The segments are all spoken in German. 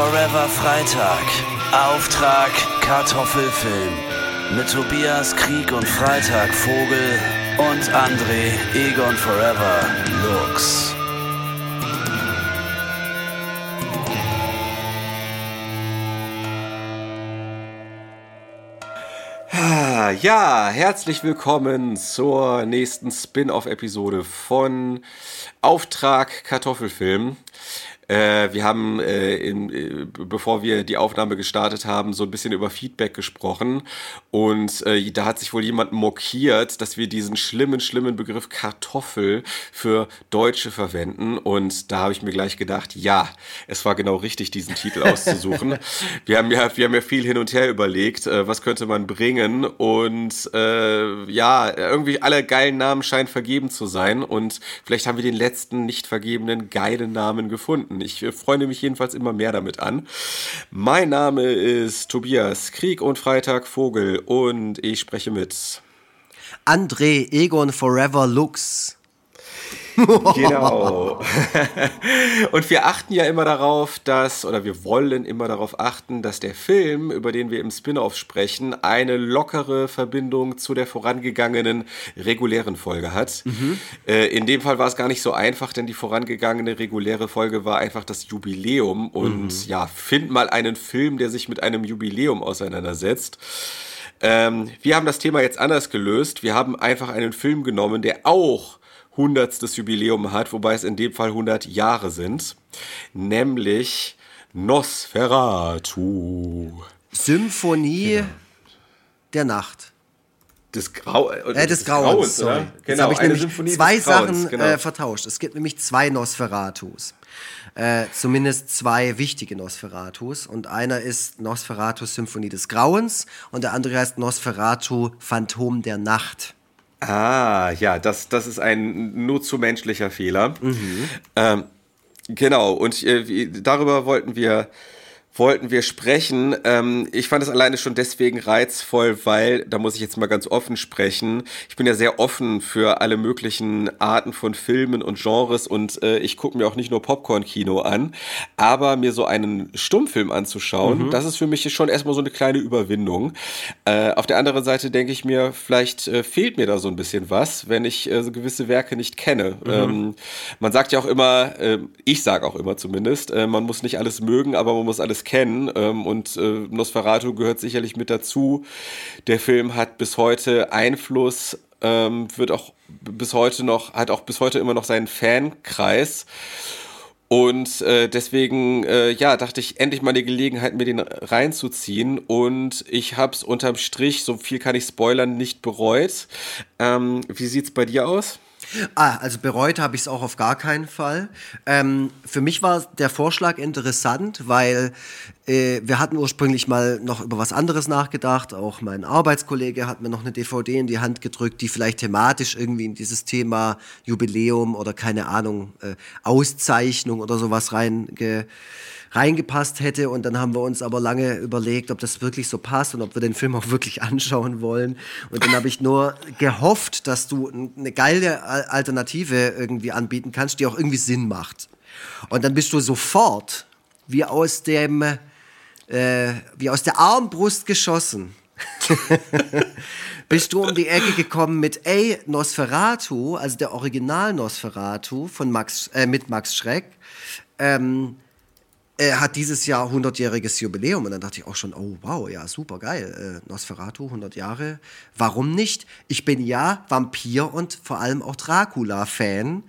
Forever Freitag. Auftrag Kartoffelfilm. Mit Tobias Krieg und Freitag Vogel und André Egon Forever Lux. Ah, Ja, herzlich willkommen zur nächsten Spin-off-Episode von Auftrag Kartoffelfilm. Äh, wir haben, äh, in, äh, bevor wir die Aufnahme gestartet haben, so ein bisschen über Feedback gesprochen. Und äh, da hat sich wohl jemand mokiert, dass wir diesen schlimmen, schlimmen Begriff Kartoffel für Deutsche verwenden. Und da habe ich mir gleich gedacht, ja, es war genau richtig, diesen Titel auszusuchen. wir, haben ja, wir haben ja viel hin und her überlegt, äh, was könnte man bringen. Und äh, ja, irgendwie alle geilen Namen scheinen vergeben zu sein. Und vielleicht haben wir den letzten nicht vergebenen geilen Namen gefunden. Ich äh, freue mich jedenfalls immer mehr damit an. Mein Name ist Tobias Krieg und Freitag Vogel und ich spreche mit. André Egon Forever Lux. Genau. und wir achten ja immer darauf, dass, oder wir wollen immer darauf achten, dass der Film, über den wir im Spin-off sprechen, eine lockere Verbindung zu der vorangegangenen regulären Folge hat. Äh, in dem Fall war es gar nicht so einfach, denn die vorangegangene reguläre Folge war einfach das Jubiläum. Und ja, find mal einen Film, der sich mit einem Jubiläum auseinandersetzt. Ähm, wir haben das Thema jetzt anders gelöst. Wir haben einfach einen Film genommen, der auch hundertstes Jubiläum hat, wobei es in dem Fall 100 Jahre sind, nämlich Nosferatu. Symphonie der Nacht. Des, Grau Äh, des, Grauens, sorry. oder? Jetzt Genau, habe ich nämlich Symphonie zwei des Grauens, Sachen genau. äh, vertauscht. Es gibt nämlich zwei Nosferatus. Äh, zumindest zwei wichtige Nosferatus. Und einer ist Nosferatu Symphonie des Grauens und der andere heißt Nosferatu Phantom der Nacht. Ah, ja, das, das ist ein nur zu menschlicher Fehler. Ähm, genau, und äh, darüber wollten wir, wollten wir sprechen. Ähm, ich fand es alleine schon deswegen reizvoll, weil, da muss ich jetzt mal ganz offen sprechen, ich bin ja sehr offen für alle möglichen Arten von Filmen und Genres und äh, ich gucke mir auch nicht nur Popcorn-Kino an, aber mir so einen Stummfilm anzuschauen, das ist für mich schon erstmal so eine kleine Überwindung. Äh, auf der anderen Seite denke ich mir, vielleicht äh, fehlt mir da so ein bisschen was, wenn ich äh, so gewisse Werke nicht kenne. Ähm, man sagt ja auch immer, äh, ich sage auch immer zumindest, äh, man muss nicht alles mögen, aber man muss alles kennen. Ähm, und äh, Nosferatu gehört sicherlich mit dazu. Der Film hat bis heute Einfluss, ähm, wird auch bis heute noch, hat auch bis heute immer noch seinen Fankreis. Und äh, deswegen, äh, ja, dachte ich, endlich mal die Gelegenheit, mir den reinzuziehen. Und ich hab's unterm Strich, so viel kann ich spoilern, nicht bereut. Ähm, wie sieht's bei dir aus? Ah, also bereut habe ich es auch auf gar keinen Fall. Ähm, für mich war der Vorschlag interessant, weil äh, wir hatten ursprünglich mal noch über was anderes nachgedacht. Auch mein Arbeitskollege hat mir noch eine DVD in die Hand gedrückt, die vielleicht thematisch irgendwie in dieses Thema Jubiläum oder keine Ahnung, äh, Auszeichnung oder sowas reinge reingepasst hätte und dann haben wir uns aber lange überlegt, ob das wirklich so passt und ob wir den Film auch wirklich anschauen wollen und dann habe ich nur gehofft, dass du eine geile Al- Alternative irgendwie anbieten kannst, die auch irgendwie Sinn macht. Und dann bist du sofort wie aus dem äh, wie aus der Armbrust geschossen. bist du um die Ecke gekommen mit ey Nosferatu, also der Original Nosferatu von Max äh, mit Max Schreck. Ähm, er hat dieses Jahr 100-jähriges Jubiläum und dann dachte ich auch schon, oh wow, ja, super geil, äh, Nosferatu, 100 Jahre, warum nicht? Ich bin ja Vampir und vor allem auch Dracula-Fan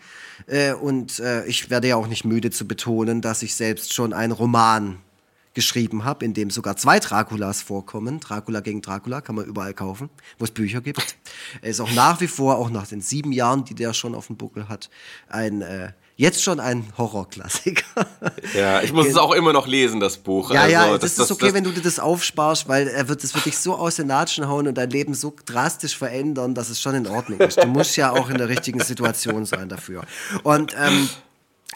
äh, und äh, ich werde ja auch nicht müde zu betonen, dass ich selbst schon einen Roman geschrieben habe, in dem sogar zwei Draculas vorkommen. Dracula gegen Dracula kann man überall kaufen, wo es Bücher gibt. Er ist auch nach wie vor, auch nach den sieben Jahren, die der schon auf dem Buckel hat, ein äh, jetzt schon ein Horrorklassiker. Ja, ich muss es auch immer noch lesen, das Buch. Ja, also, ja, das, ist okay, wenn du dir das aufsparst, weil er wird, das wird dich so aus den Latschen hauen und dein Leben so drastisch verändern, dass es schon in Ordnung ist. Du musst ja auch in der richtigen Situation sein dafür. Und ähm,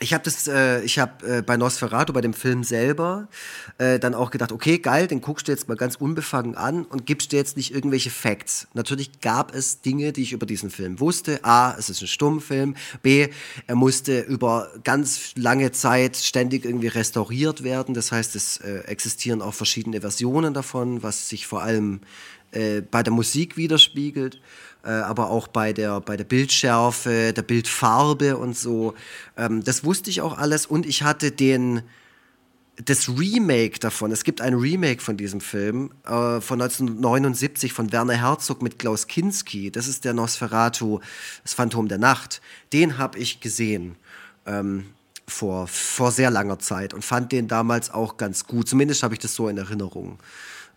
ich habe das, äh, ich habe äh, bei Nosferatu, bei dem Film selber, äh, dann auch gedacht, okay, geil, den guckst du jetzt mal ganz unbefangen an und gibst dir jetzt nicht irgendwelche Facts. Natürlich gab es Dinge, die ich über diesen Film wusste. A, es ist ein Stummfilm. B, er musste über ganz lange Zeit ständig irgendwie restauriert werden. Das heißt, es äh, existieren auch verschiedene Versionen davon, was sich vor allem äh, bei der Musik widerspiegelt äh, aber auch bei der, bei der Bildschärfe, der Bildfarbe und so. Ähm, das wusste ich auch alles und ich hatte den, das Remake davon. Es gibt ein Remake von diesem Film äh, von 1979 von Werner Herzog mit Klaus Kinski. Das ist der Nosferatu, das Phantom der Nacht. Den habe ich gesehen. Ähm, vor, vor sehr langer Zeit und fand den damals auch ganz gut. Zumindest habe ich das so in Erinnerung.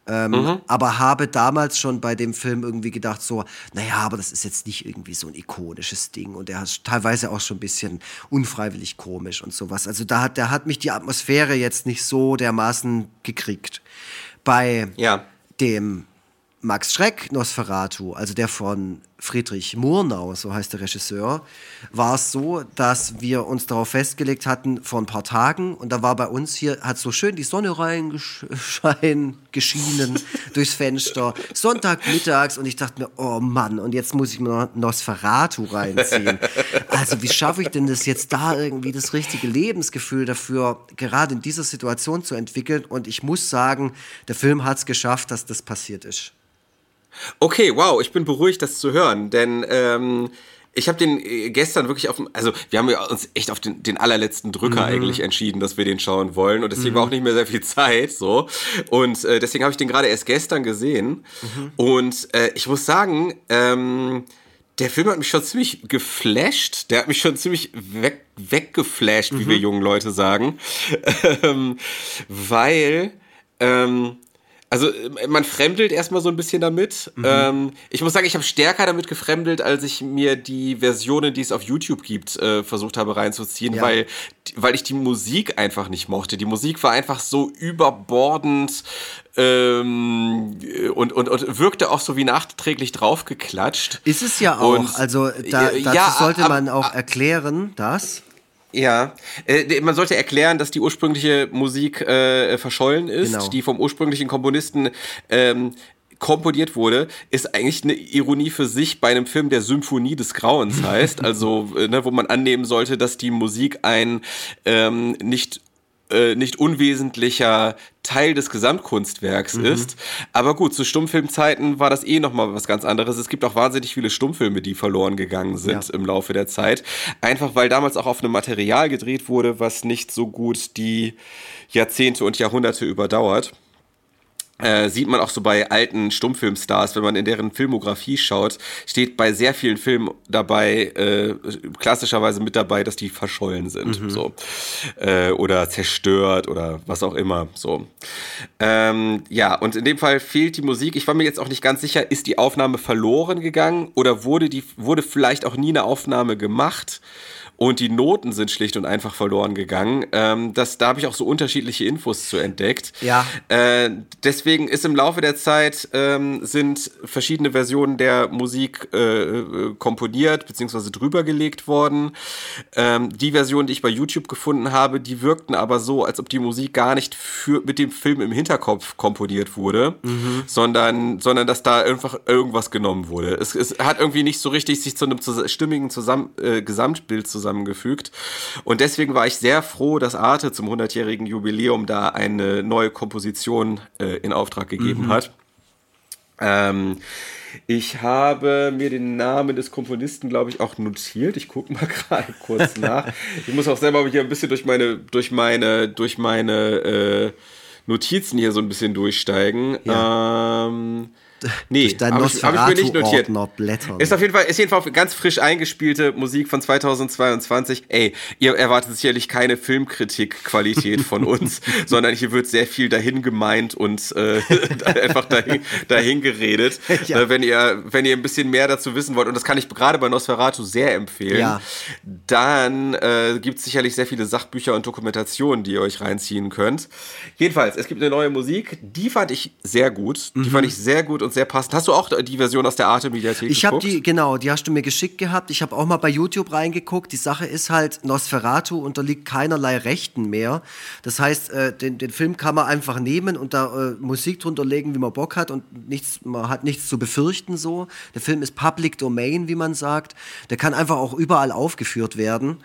Ähm, mhm. Aber habe damals schon bei dem Film irgendwie gedacht, so, naja, aber das ist jetzt nicht irgendwie so ein ikonisches Ding und der ist teilweise auch schon ein bisschen unfreiwillig komisch und sowas. Also da hat, der hat mich die Atmosphäre jetzt nicht so dermaßen gekriegt. Bei ja. dem Max Schreck Nosferatu, also der von Friedrich Murnau, so heißt der Regisseur, war es so, dass wir uns darauf festgelegt hatten vor ein paar Tagen und da war bei uns hier, hat so schön die Sonne reingeschienen, geschienen durchs Fenster, Sonntagmittags und ich dachte mir, oh Mann, und jetzt muss ich mir Nosferatu reinziehen. Also wie schaffe ich denn das jetzt da irgendwie das richtige Lebensgefühl dafür, gerade in dieser Situation zu entwickeln und ich muss sagen, der Film hat es geschafft, dass das passiert ist. Okay, wow, ich bin beruhigt, das zu hören, denn ähm, ich habe den äh, gestern wirklich auf dem, also wir haben uns echt auf den, den allerletzten Drücker mhm. eigentlich entschieden, dass wir den schauen wollen und deswegen mhm. war auch nicht mehr sehr viel Zeit so und äh, deswegen habe ich den gerade erst gestern gesehen mhm. und äh, ich muss sagen, ähm, der Film hat mich schon ziemlich geflasht, der hat mich schon ziemlich weg, weggeflasht, wie wir mhm. jungen Leute sagen, ähm, weil ähm, also äh, man fremdelt erstmal so ein bisschen damit. Mhm. Ähm, ich muss sagen, ich habe stärker damit gefremdelt, als ich mir die Versionen, die es auf YouTube gibt, äh, versucht habe reinzuziehen, ja. weil, weil ich die Musik einfach nicht mochte. Die Musik war einfach so überbordend ähm, und, und, und wirkte auch so wie nachträglich draufgeklatscht. Ist es ja auch. Und, also da, dazu ja, sollte man auch erklären, dass ja, äh, man sollte erklären, dass die ursprüngliche Musik äh, verschollen ist, genau. die vom ursprünglichen Komponisten ähm, komponiert wurde, ist eigentlich eine Ironie für sich bei einem Film, der Symphonie des Grauens heißt. Also, äh, ne, wo man annehmen sollte, dass die Musik ein ähm, nicht äh, nicht unwesentlicher Teil des Gesamtkunstwerks mhm. ist. Aber gut, zu Stummfilmzeiten war das eh nochmal was ganz anderes. Es gibt auch wahnsinnig viele Stummfilme, die verloren gegangen sind ja. im Laufe der Zeit. Einfach weil damals auch auf einem Material gedreht wurde, was nicht so gut die Jahrzehnte und Jahrhunderte überdauert. Äh, sieht man auch so bei alten Stummfilmstars, wenn man in deren Filmografie schaut, steht bei sehr vielen Filmen dabei, äh, klassischerweise mit dabei, dass die verschollen sind, mhm. so äh, oder zerstört oder was auch immer, so. Ähm, ja, und in dem Fall fehlt die Musik. Ich war mir jetzt auch nicht ganz sicher, ist die Aufnahme verloren gegangen oder wurde die wurde vielleicht auch nie eine Aufnahme gemacht? Und die Noten sind schlicht und einfach verloren gegangen. Ähm, das, da habe ich auch so unterschiedliche Infos zu entdeckt. Ja. Äh, deswegen ist im Laufe der Zeit ähm, sind verschiedene Versionen der Musik äh, komponiert bzw. drüber gelegt worden. Ähm, die Version, die ich bei YouTube gefunden habe, die wirkten aber so, als ob die Musik gar nicht für, mit dem Film im Hinterkopf komponiert wurde, mhm. sondern, sondern dass da einfach irgendwas genommen wurde. Es, es hat irgendwie nicht so richtig sich zu einem stimmigen Zusammen äh, Gesamtbild zusammen zusammengefügt. Und deswegen war ich sehr froh, dass Arte zum 100-jährigen Jubiläum da eine neue Komposition äh, in Auftrag gegeben mhm. hat. Ähm, ich habe mir den Namen des Komponisten, glaube ich, auch notiert. Ich gucke mal gerade kurz nach. Ich muss auch selber hier ein bisschen durch meine, durch meine, durch meine äh, Notizen hier so ein bisschen durchsteigen. Ja. Ähm, Nee, durch dein notiert. Blättern. Ist auf jeden Fall, ist jedenfalls ganz frisch eingespielte Musik von 2022. Ey, ihr erwartet sicherlich keine Filmkritikqualität von uns, sondern hier wird sehr viel dahin gemeint und äh, einfach dahin, dahin geredet. Ja. Äh, wenn ihr, wenn ihr ein bisschen mehr dazu wissen wollt, und das kann ich gerade bei Nosferatu sehr empfehlen, ja. dann äh, gibt es sicherlich sehr viele Sachbücher und Dokumentationen, die ihr euch reinziehen könnt. Jedenfalls, es gibt eine neue Musik, die fand ich sehr gut. Die mhm. fand ich sehr gut und sehr passend. Hast du auch die Version aus der Arte-Mediathek Ich habe die, genau, die hast du mir geschickt gehabt. Ich habe auch mal bei YouTube reingeguckt. Die Sache ist halt, Nosferatu unterliegt keinerlei Rechten mehr. Das heißt, äh, den, den Film kann man einfach nehmen und da äh, Musik drunter legen, wie man Bock hat und nichts, man hat nichts zu befürchten so. Der Film ist Public Domain, wie man sagt. Der kann einfach auch überall aufgeführt werden.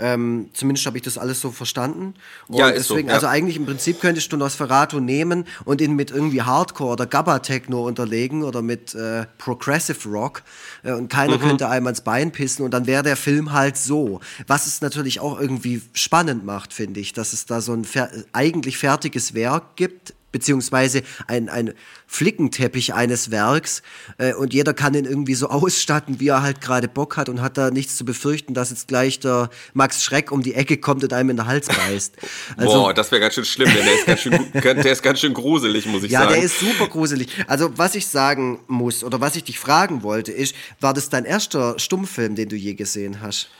Ähm, zumindest habe ich das alles so verstanden. Und Ja, ist so, deswegen, ja. also eigentlich im Prinzip könntest du Nosferatu nehmen und ihn mit irgendwie Hardcore oder Gabba-Techno unterlegen oder mit äh, Progressive Rock äh, und keiner Mhm. könnte einem ans Bein pissen und dann wäre der Film halt so. Was es natürlich auch irgendwie spannend macht, finde ich, dass es da so ein fer eigentlich fertiges Werk gibt, beziehungsweise ein, ein Flickenteppich eines Werks äh, und jeder kann ihn irgendwie so ausstatten, wie er halt gerade Bock hat und hat da nichts zu befürchten, dass jetzt gleich der Max Schreck um die Ecke kommt und einem in den Hals beißt. Also, Boah, das wäre ganz schön schlimm, denn der ist ganz schön, der ist ganz schön gruselig, muss ich ja, sagen. der ist super gruselig. Also, was ich sagen muss oder was ich dich fragen wollte, ist, war das dein erster Stummfilm, den du je gesehen hast?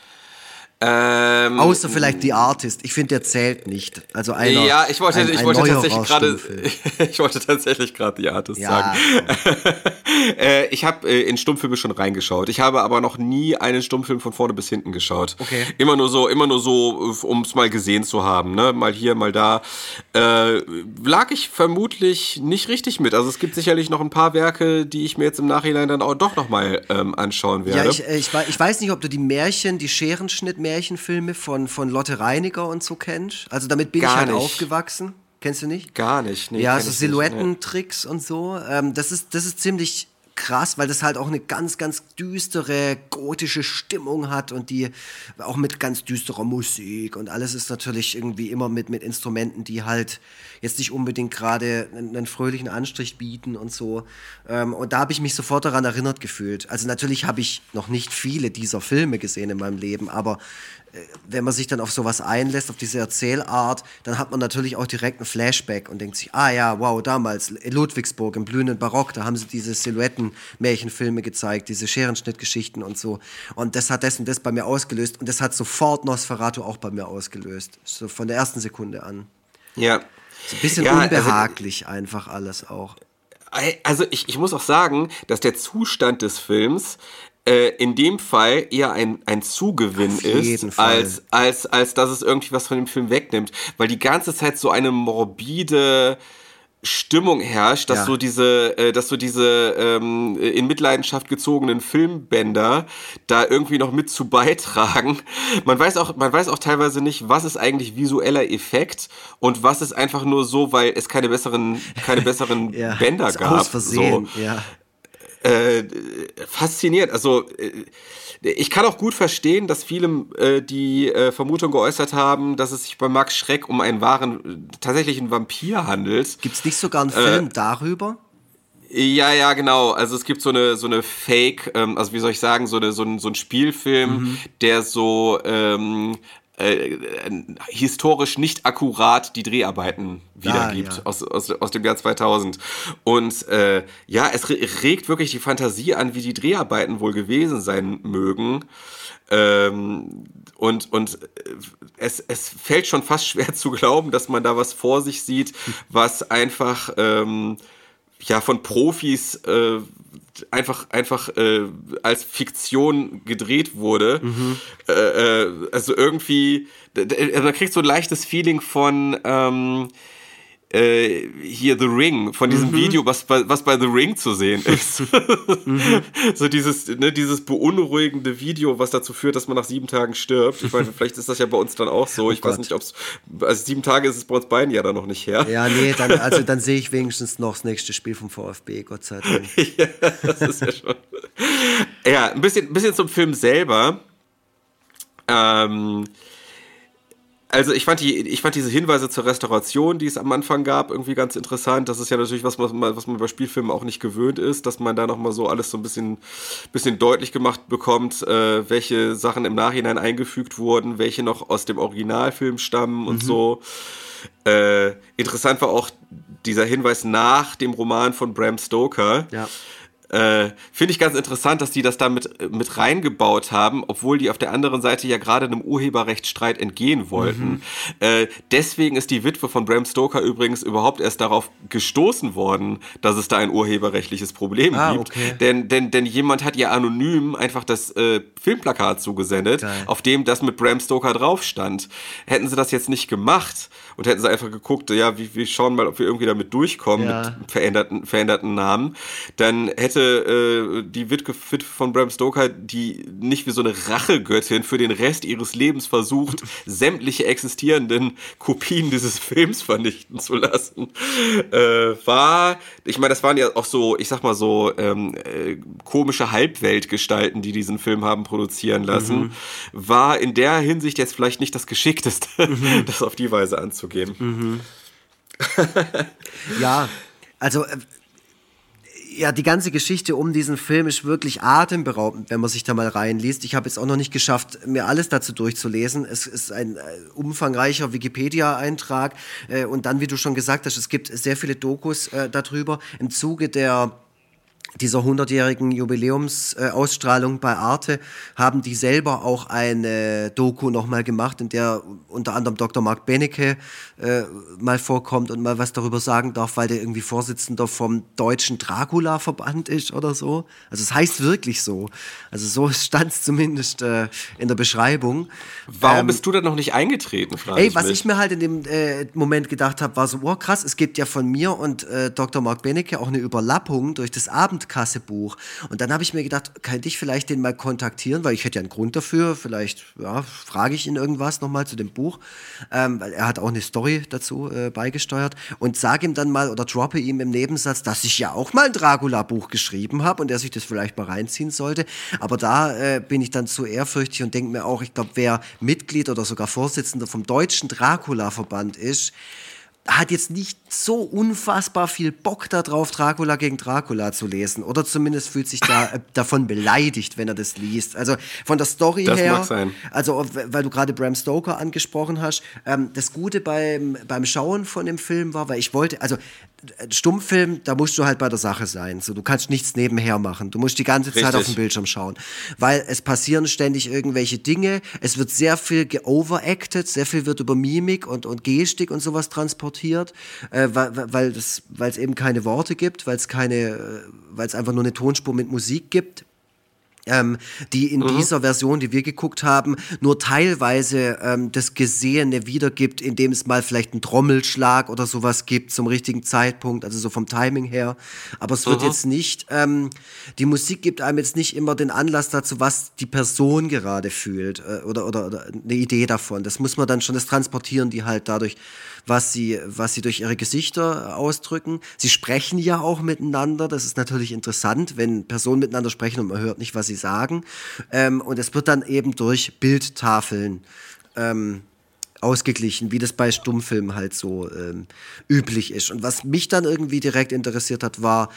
Ähm, Außer vielleicht The Artist. Ich finde, der zählt nicht. Also einer, ja, ich wollte, ein, ich ein wollte neuerer tatsächlich gerade, ich wollte tatsächlich gerade die Artist Ja, sagen. äh, ich habe äh, in Stummfilme schon reingeschaut. Ich habe aber noch nie einen Stummfilm von vorne bis hinten geschaut. Okay. Immer nur so, immer nur so, um es mal gesehen zu haben, ne? Mal hier, mal da. Äh, lag ich vermutlich nicht richtig mit. Also es gibt sicherlich noch ein paar Werke, die ich mir jetzt im Nachhinein dann auch doch noch mal ähm, anschauen werde. Ja, ich, äh, ich, ich weiß nicht, ob du die Märchen, die Scherenschnitt-Märchenfilme von, von Lotte Reiniger und so kennst. Also damit bin Gar ich halt nicht. aufgewachsen. Kennst du nicht? Gar nicht. Nee, ja, so nicht, nee. Silhouettentricks und so. Ähm, das, ist, das ist ziemlich krass, weil das halt auch eine ganz, ganz düstere, gotische Stimmung hat und die auch mit ganz düsterer Musik und alles ist natürlich irgendwie immer mit, mit Instrumenten, die halt jetzt nicht unbedingt gerade einen, einen fröhlichen Anstrich bieten und so. Ähm, und da habe ich mich sofort daran erinnert gefühlt. Also natürlich habe ich noch nicht viele dieser Filme gesehen in meinem Leben, aber wenn man sich dann auf sowas einlässt, auf diese Erzählart, dann hat man natürlich auch direkt ein Flashback und denkt sich, ah ja, wow, damals in Ludwigsburg im blühenden Barock, da haben sie diese Silhouetten-Märchenfilme gezeigt, diese Scherenschnittgeschichten und so. Und das hat das und das bei mir ausgelöst und das hat sofort Nosferatu auch bei mir ausgelöst. So von der ersten Sekunde an. Ja. So ein bisschen Ja, also- unbehaglich einfach alles auch. Also ich, ich muss auch sagen, dass der Zustand des Films äh, in dem Fall eher ein, ein Zugewinn Auf ist, als, als, als dass es irgendwie was von dem Film wegnimmt. Weil die ganze Zeit so eine morbide Stimmung herrscht, dass Ja. so diese, äh, dass so diese ähm, in Mitleidenschaft gezogenen Filmbänder da irgendwie noch mit zu beitragen. Man weiß auch, man weiß auch teilweise nicht, was ist eigentlich visueller Effekt und was ist einfach nur so, weil es keine besseren, keine besseren Ja, Bänder gab. Aus Versehen, So ja. Äh, faszinierend. Also äh, ich kann auch gut verstehen, dass viele äh, die äh, Vermutung geäußert haben, dass es sich bei Max Schreck um einen wahren, tatsächlichen Vampir handelt. Gibt es nicht sogar einen Äh, Film darüber? Ja, ja, genau. Also es gibt so eine so eine Fake, ähm, also wie soll ich sagen, so eine so ein, so ein Spielfilm, der so ähm, äh, äh, historisch nicht akkurat die Dreharbeiten wiedergibt ja. aus, aus, aus dem Jahr 2000. Und äh, ja, es re regt wirklich die Fantasie an, wie die Dreharbeiten wohl gewesen sein mögen. Ähm, und und äh, es, es fällt schon fast schwer zu glauben, dass man da was vor sich sieht, was einfach ähm, ja von Profis äh, einfach einfach äh, als Fiktion gedreht wurde. Äh, äh, also irgendwie, man kriegt so ein leichtes Feeling von ähm, äh, hier The Ring, von diesem Video, was bei, was bei The Ring zu sehen ist. So dieses, ne, dieses beunruhigende Video, was dazu führt, dass man nach sieben Tagen stirbt. Ich meine, vielleicht ist das ja bei uns dann auch so. ich weiß Gott. nicht, ob es, also sieben Tage ist es bei uns beiden ja dann noch nicht her. Ja, nee, dann, also dann sehe ich wenigstens noch das nächste Spiel vom VfB, Gott sei Dank. das ist ja schon. Ja, ein bisschen, ein bisschen zum Film selber. Ähm, also ich fand, die, ich fand diese Hinweise zur Restauration, die es am Anfang gab, irgendwie ganz interessant. Das ist ja natürlich was, was man, was man bei Spielfilmen auch nicht gewöhnt ist, dass man da nochmal so alles so ein bisschen, bisschen deutlich gemacht bekommt, äh, welche Sachen im Nachhinein eingefügt wurden, welche noch aus dem Originalfilm stammen und so. Äh, interessant war auch dieser Hinweis nach dem Roman von Bram Stoker. Ja. Äh, Finde ich ganz interessant, dass die das da mit, mit reingebaut haben, obwohl die auf der anderen Seite ja gerade einem Urheberrechtsstreit entgehen wollten. Mhm. Äh, deswegen ist die Witwe von Bram Stoker übrigens überhaupt erst darauf gestoßen worden, dass es da ein urheberrechtliches Problem ah, gibt. Okay. Denn, denn, denn jemand hat ihr anonym einfach das äh, Filmplakat zugesendet, Geil. auf dem das mit Bram Stoker drauf stand. Hätten sie das jetzt nicht gemacht und hätten sie einfach geguckt, ja, wie, wir schauen mal, ob wir irgendwie damit durchkommen ja. mit veränderten, veränderten Namen, dann hätte äh, die Witwe von Bram Stoker, die nicht wie so eine Rachegöttin für den Rest ihres Lebens versucht, sämtliche existierenden Kopien dieses Films vernichten zu lassen, äh, war, ich meine, das waren ja auch so, ich sag mal so, ähm, äh, komische Halbweltgestalten, die diesen Film haben produzieren lassen, mhm. war in der Hinsicht jetzt vielleicht nicht das Geschickteste, mhm. das auf die Weise anzugehen. Mhm. ja, also äh, ja, die ganze Geschichte um diesen Film ist wirklich atemberaubend, wenn man sich da mal reinliest. Ich habe jetzt auch noch nicht geschafft, mir alles dazu durchzulesen. Es ist ein äh, umfangreicher Wikipedia-Eintrag. Äh, und dann, wie du schon gesagt hast, es gibt sehr viele Dokus darüber. Im Zuge der dieser 100-jährigen Jubiläumsausstrahlung bei Arte haben die selber auch eine Doku nochmal gemacht, in der unter anderem Dr. Mark Benecke äh, mal vorkommt und mal was darüber sagen darf, weil der irgendwie Vorsitzender vom deutschen Dracula-Verband ist oder so. Also es heißt wirklich so. Also so stand es zumindest äh, in der Beschreibung. Warum ähm, bist du da noch nicht eingetreten, Ey, was mich. ich mir halt in dem äh, Moment gedacht habe, war so, oh krass, es gibt ja von mir und äh, Dr. Mark Benecke auch eine Überlappung durch das Abend Abendkassebuch. Und dann habe ich mir gedacht, könnte ich vielleicht den mal kontaktieren, weil ich hätte ja einen Grund dafür. Vielleicht ja, frage ich ihn irgendwas nochmal zu dem Buch, ähm, weil er hat auch eine Story dazu äh, beigesteuert und sage ihm dann mal oder droppe ihm im Nebensatz, dass ich ja auch mal ein Dracula-Buch geschrieben habe und er sich das vielleicht mal reinziehen sollte. Aber da äh, bin ich dann zu ehrfürchtig und denke mir auch, ich glaube, wer Mitglied oder sogar Vorsitzender vom Deutschen Dracula-Verband ist, hat jetzt nicht so unfassbar viel Bock darauf, Dracula gegen Dracula zu lesen. Oder zumindest fühlt sich da äh, davon beleidigt, wenn er das liest. Also von der Story das her. Mag sein. Also, weil du gerade Bram Stoker angesprochen hast. Ähm, das Gute beim, beim Schauen von dem Film war, weil ich wollte, also Stummfilm, da musst du halt bei der Sache sein. So, du kannst nichts nebenher machen. Du musst die ganze Zeit auf den Bildschirm schauen. Weil es passieren ständig irgendwelche Dinge. Es wird sehr viel geoveracted, sehr viel wird über Mimik und, und Gestik und sowas transportiert, äh, weil, das, weil es eben keine Worte gibt, weil es keine, äh, weil es einfach nur eine Tonspur mit Musik gibt ähm, die in mhm. dieser Version, die wir geguckt haben, nur teilweise ähm, das Gesehene wiedergibt, indem es mal vielleicht einen Trommelschlag oder sowas gibt zum richtigen Zeitpunkt, also so vom Timing her. Aber es wird mhm. jetzt nicht, ähm, die Musik gibt einem jetzt nicht immer den Anlass dazu, was die Person gerade fühlt äh, oder, oder, oder eine Idee davon. Das muss man dann schon, das transportieren die halt dadurch was sie, was sie durch ihre Gesichter ausdrücken. Sie sprechen ja auch miteinander. Das ist natürlich interessant, wenn Personen miteinander sprechen und man hört nicht, was sie sagen. Ähm, und es wird dann eben durch Bildtafeln ähm, ausgeglichen, wie das bei Stummfilmen halt so ähm, üblich ist. Und was mich dann irgendwie direkt interessiert hat, war,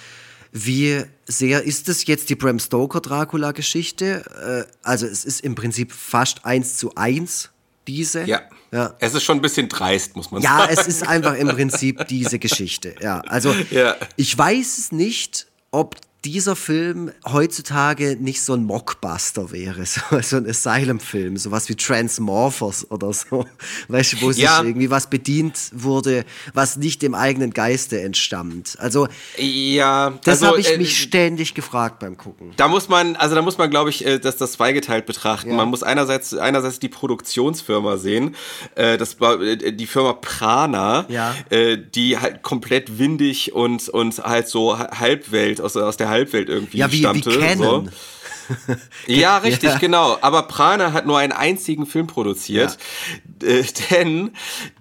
wie sehr ist es jetzt die Bram Stoker Dracula-Geschichte? Äh, also es ist im Prinzip fast eins zu eins diese. Ja. ja. Es ist schon ein bisschen dreist, muss man ja, sagen. Ja, es ist einfach im Prinzip diese Geschichte. Ja, also ja. ich weiß es nicht, ob dieser Film heutzutage nicht so ein Mockbuster wäre, so, so ein Asylum-Film, sowas wie Transmorphers oder so, weißt du, wo sich irgendwie was bedient wurde, was nicht dem eigenen Geiste entstammt. Also, ja, das also, habe ich äh, mich ständig gefragt beim Gucken. Da muss man, also da muss man, glaube ich, äh, das, das zweigeteilt betrachten. Ja. Man muss einerseits, einerseits die Produktionsfirma sehen, äh, das war äh, die Firma Prana, ja. die halt komplett windig und, und halt so Halbwelt aus, aus der Halbwelt irgendwie ja, wie, stammte. Wie Canon. So. ja, richtig, ja. genau. Aber Prana hat nur einen einzigen Film produziert. Ja. Äh, denn,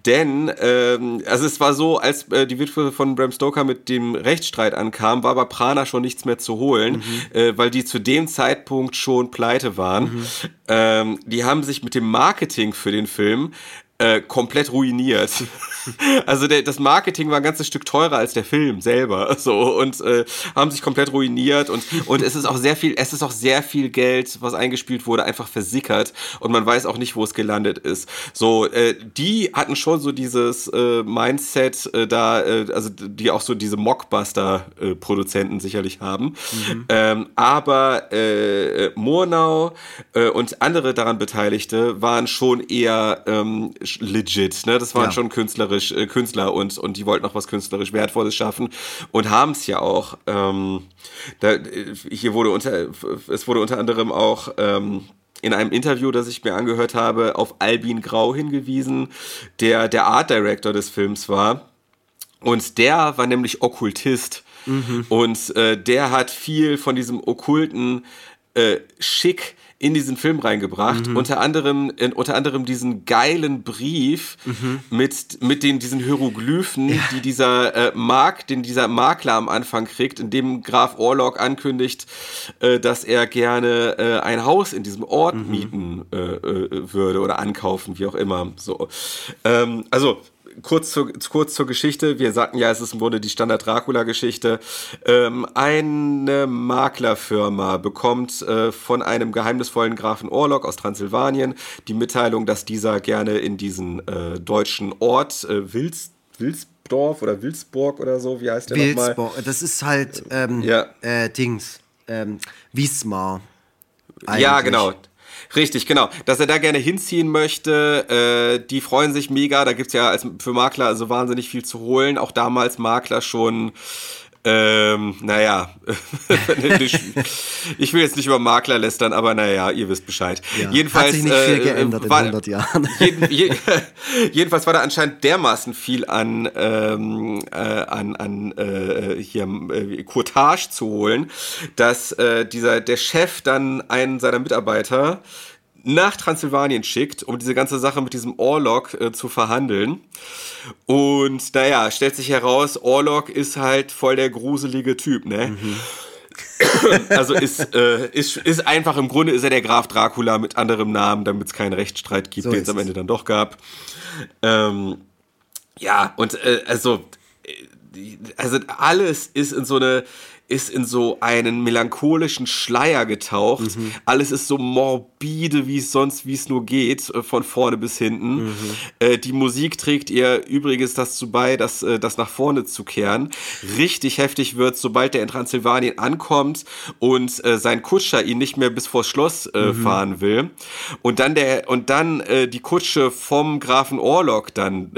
denn, ähm, also es war so, als äh, die Witwe von Bram Stoker mit dem Rechtsstreit ankam, war bei Prana schon nichts mehr zu holen, mhm. äh, weil die zu dem Zeitpunkt schon pleite waren. Mhm. Ähm, die haben sich mit dem Marketing für den Film äh, komplett ruiniert. Also der, das Marketing war ein ganzes Stück teurer als der Film selber, so und äh, haben sich komplett ruiniert und und es ist auch sehr viel, es ist auch sehr viel Geld, was eingespielt wurde, einfach versickert und man weiß auch nicht, wo es gelandet ist. So, äh, die hatten schon so dieses äh, Mindset äh, da, äh, also die auch so diese Mockbuster-Produzenten sicherlich haben, mhm. ähm, aber äh, Murnau äh, und andere daran Beteiligte waren schon eher ähm, legit, ne? Das waren ja. schon künstlerisch äh, Künstler und und die wollten auch was künstlerisch Wertvolles schaffen und haben es ja auch. Ähm, da, hier wurde unter es wurde unter anderem auch ähm, in einem Interview, das ich mir angehört habe, auf Albin Grau hingewiesen, der der Art Director des Films war. Und der war nämlich Okkultist. Mhm. Und äh, der hat viel von diesem okkulten äh, Schick in diesen Film reingebracht. Mhm. Unter anderem, in, unter anderem diesen geilen Brief mhm. mit, mit den, diesen Hieroglyphen, ja. die dieser äh, Mark, den dieser Makler am Anfang kriegt, in dem Graf Orlok ankündigt, äh, dass er gerne äh, ein Haus in diesem Ort mhm. mieten äh, äh, würde oder ankaufen, wie auch immer. So. Ähm, also kurz zur, kurz zur Geschichte. Wir sagten ja, es ist im Grunde die Standard-Dracula-Geschichte. Ähm, eine Maklerfirma bekommt äh, von einem geheimnisvollen Grafen Orlok aus Transsilvanien die Mitteilung, dass dieser gerne in diesen äh, deutschen Ort äh, Wils, Wilsdorf oder Wilsburg oder so, wie heißt der nochmal? Das ist halt ähm, ja. äh, Dings, ähm, Wismar. Eigentlich. Ja, genau. Richtig, genau. Dass er da gerne hinziehen möchte, äh, die freuen sich mega. Da gibt's ja als für Makler also wahnsinnig viel zu holen. Auch damals Makler schon ähm, naja, ich will jetzt nicht über Makler lästern, aber naja, ihr wisst Bescheid. Ja, jedenfalls, hat sich nicht viel äh, geändert war, in 100 Jahren. Jeden, je, jedenfalls war da anscheinend dermaßen viel an, ähm, äh, an, an äh, hier äh, Courtage zu holen, dass äh, dieser, der Chef dann einen seiner Mitarbeiter nach Transsilvanien schickt, um diese ganze Sache mit diesem Orlok äh, zu verhandeln. Und naja, stellt sich heraus, Orlok ist halt voll der gruselige Typ, ne? Mhm. also ist, äh, ist, ist einfach im Grunde ist er der Graf Dracula mit anderem Namen, damit es keinen Rechtsstreit gibt, so den es am Ende dann doch gab. Ähm, ja, und äh, also, äh, also alles ist in so eine ist in so einen melancholischen Schleier getaucht. Mhm. Alles ist so morbide, wie es sonst, wie es nur geht, äh, von vorne bis hinten. Mhm. Äh, die Musik trägt ihr übrigens dazu bei, das, äh, das nach vorne zu kehren. Richtig heftig wird, sobald er in Transsilvanien ankommt und äh, sein Kutscher ihn nicht mehr bis vors Schloss äh, mhm. fahren will. Und dann der, und dann äh, die Kutsche vom Grafen Orlok dann,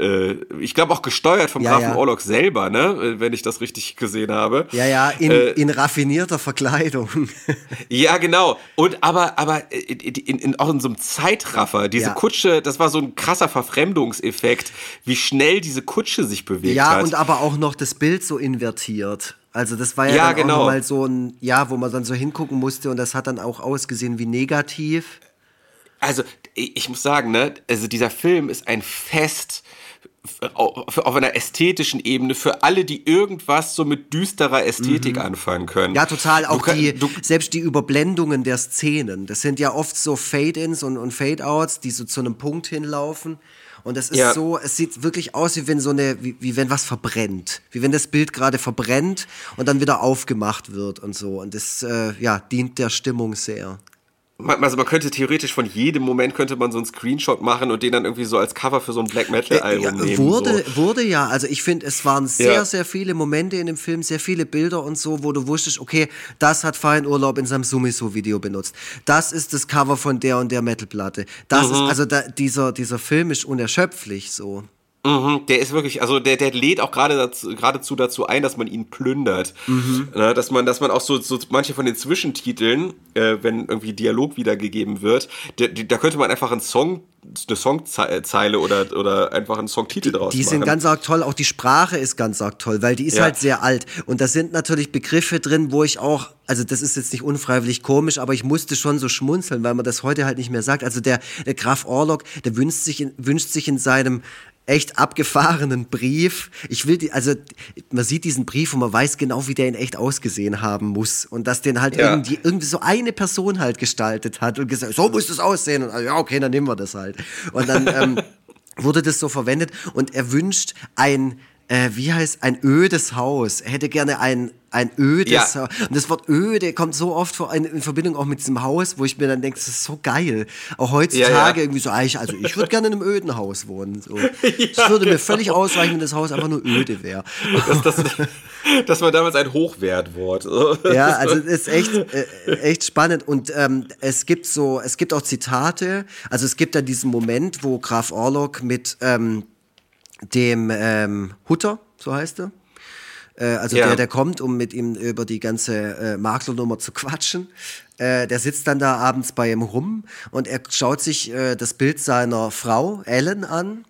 ich glaube auch gesteuert vom ja, Grafen ja. Orlok selber, ne, wenn ich das richtig gesehen habe. Ja, ja, in äh, in raffinierter Verkleidung. ja, genau. Und aber, aber in, in, auch in so einem Zeitraffer. Diese ja. Kutsche, das war so ein krasser Verfremdungseffekt, wie schnell diese Kutsche sich bewegt ja, hat. Ja, und aber auch noch das Bild so invertiert. Also das war ja, ja dann genau. auch mal so ein, ja, wo man dann so hingucken musste und das hat dann auch ausgesehen wie negativ. Also ich muss sagen, ne, also dieser Film ist ein Fest auf, einer ästhetischen Ebene für alle, die irgendwas so mit düsterer Ästhetik mhm. anfangen können. Ja, total. Auch du, die, du, selbst die Überblendungen der Szenen. Das sind ja oft so Fade-ins und, und Fade-outs, die so zu einem Punkt hinlaufen. Und es ist ja. so, es sieht wirklich aus, wie wenn so eine, wie, wie wenn was verbrennt. Wie wenn das Bild gerade verbrennt und dann wieder aufgemacht wird und so. Und das, äh, ja, dient der Stimmung sehr also man könnte theoretisch von jedem Moment könnte man so einen Screenshot machen und den dann irgendwie so als Cover für so ein Black Metal Album ja, nehmen. Wurde, so. wurde ja, also ich finde, es waren sehr, ja. sehr viele Momente in dem Film, sehr viele Bilder und so, wo du wusstest, okay, das hat Fein Urlaub in seinem Sumiso Video benutzt. Das ist das Cover von der und der Metalplatte. Das mhm. ist, also da, dieser, dieser Film ist unerschöpflich so. Mhm, der ist wirklich, also der, der lädt auch gerade dazu, geradezu dazu ein, dass man ihn plündert. Mhm. Na, dass man, dass man auch so, so manche von den Zwischentiteln, äh, wenn irgendwie Dialog wiedergegeben wird, die, da könnte man einfach einen Song, eine Songzeile oder, oder einfach einen Songtitel draus die machen. Die sind ganz arg toll, auch die Sprache ist ganz arg toll, weil die ist ja. halt sehr alt. Und da sind natürlich Begriffe drin, wo ich auch, also das ist jetzt nicht unfreiwillig komisch, aber ich musste schon so schmunzeln, weil man das heute halt nicht mehr sagt. Also der, der Graf Orlok, der wünscht sich in, wünscht sich in seinem echt abgefahrenen Brief. Ich will die, also man sieht diesen Brief und man weiß genau, wie der in echt ausgesehen haben muss und dass den halt ja. irgendwie, irgendwie so eine Person halt gestaltet hat und gesagt, so muss das aussehen und ja, okay, dann nehmen wir das halt. Und dann ähm, wurde das so verwendet und er wünscht ein äh, wie heißt, ein ödes Haus. Er hätte gerne ein, ein ödes Ja. Haus. Und das Wort öde kommt so oft vor, in, in Verbindung auch mit diesem Haus, wo ich mir dann denke, das ist so geil. Auch heutzutage Ja, ja. irgendwie so, ich- also ich würde gerne in einem öden Haus wohnen. So. Es würde mir völlig ausreichen, wenn das Haus einfach nur öde wäre. Das, das, das war damals ein Hochwertwort. Ja, also es ist echt, äh, echt spannend. Und ähm, es gibt so, es gibt auch Zitate. Also es gibt da diesen Moment, wo Graf Orlok mit ähm, dem ähm, Hutter, so heißt er. Äh, also Ja. der, der kommt, um mit ihm über die ganze äh, Maklernummer zu quatschen. Äh, der sitzt dann da abends bei ihm rum und er schaut sich äh, das Bild seiner Frau, Ellen, an.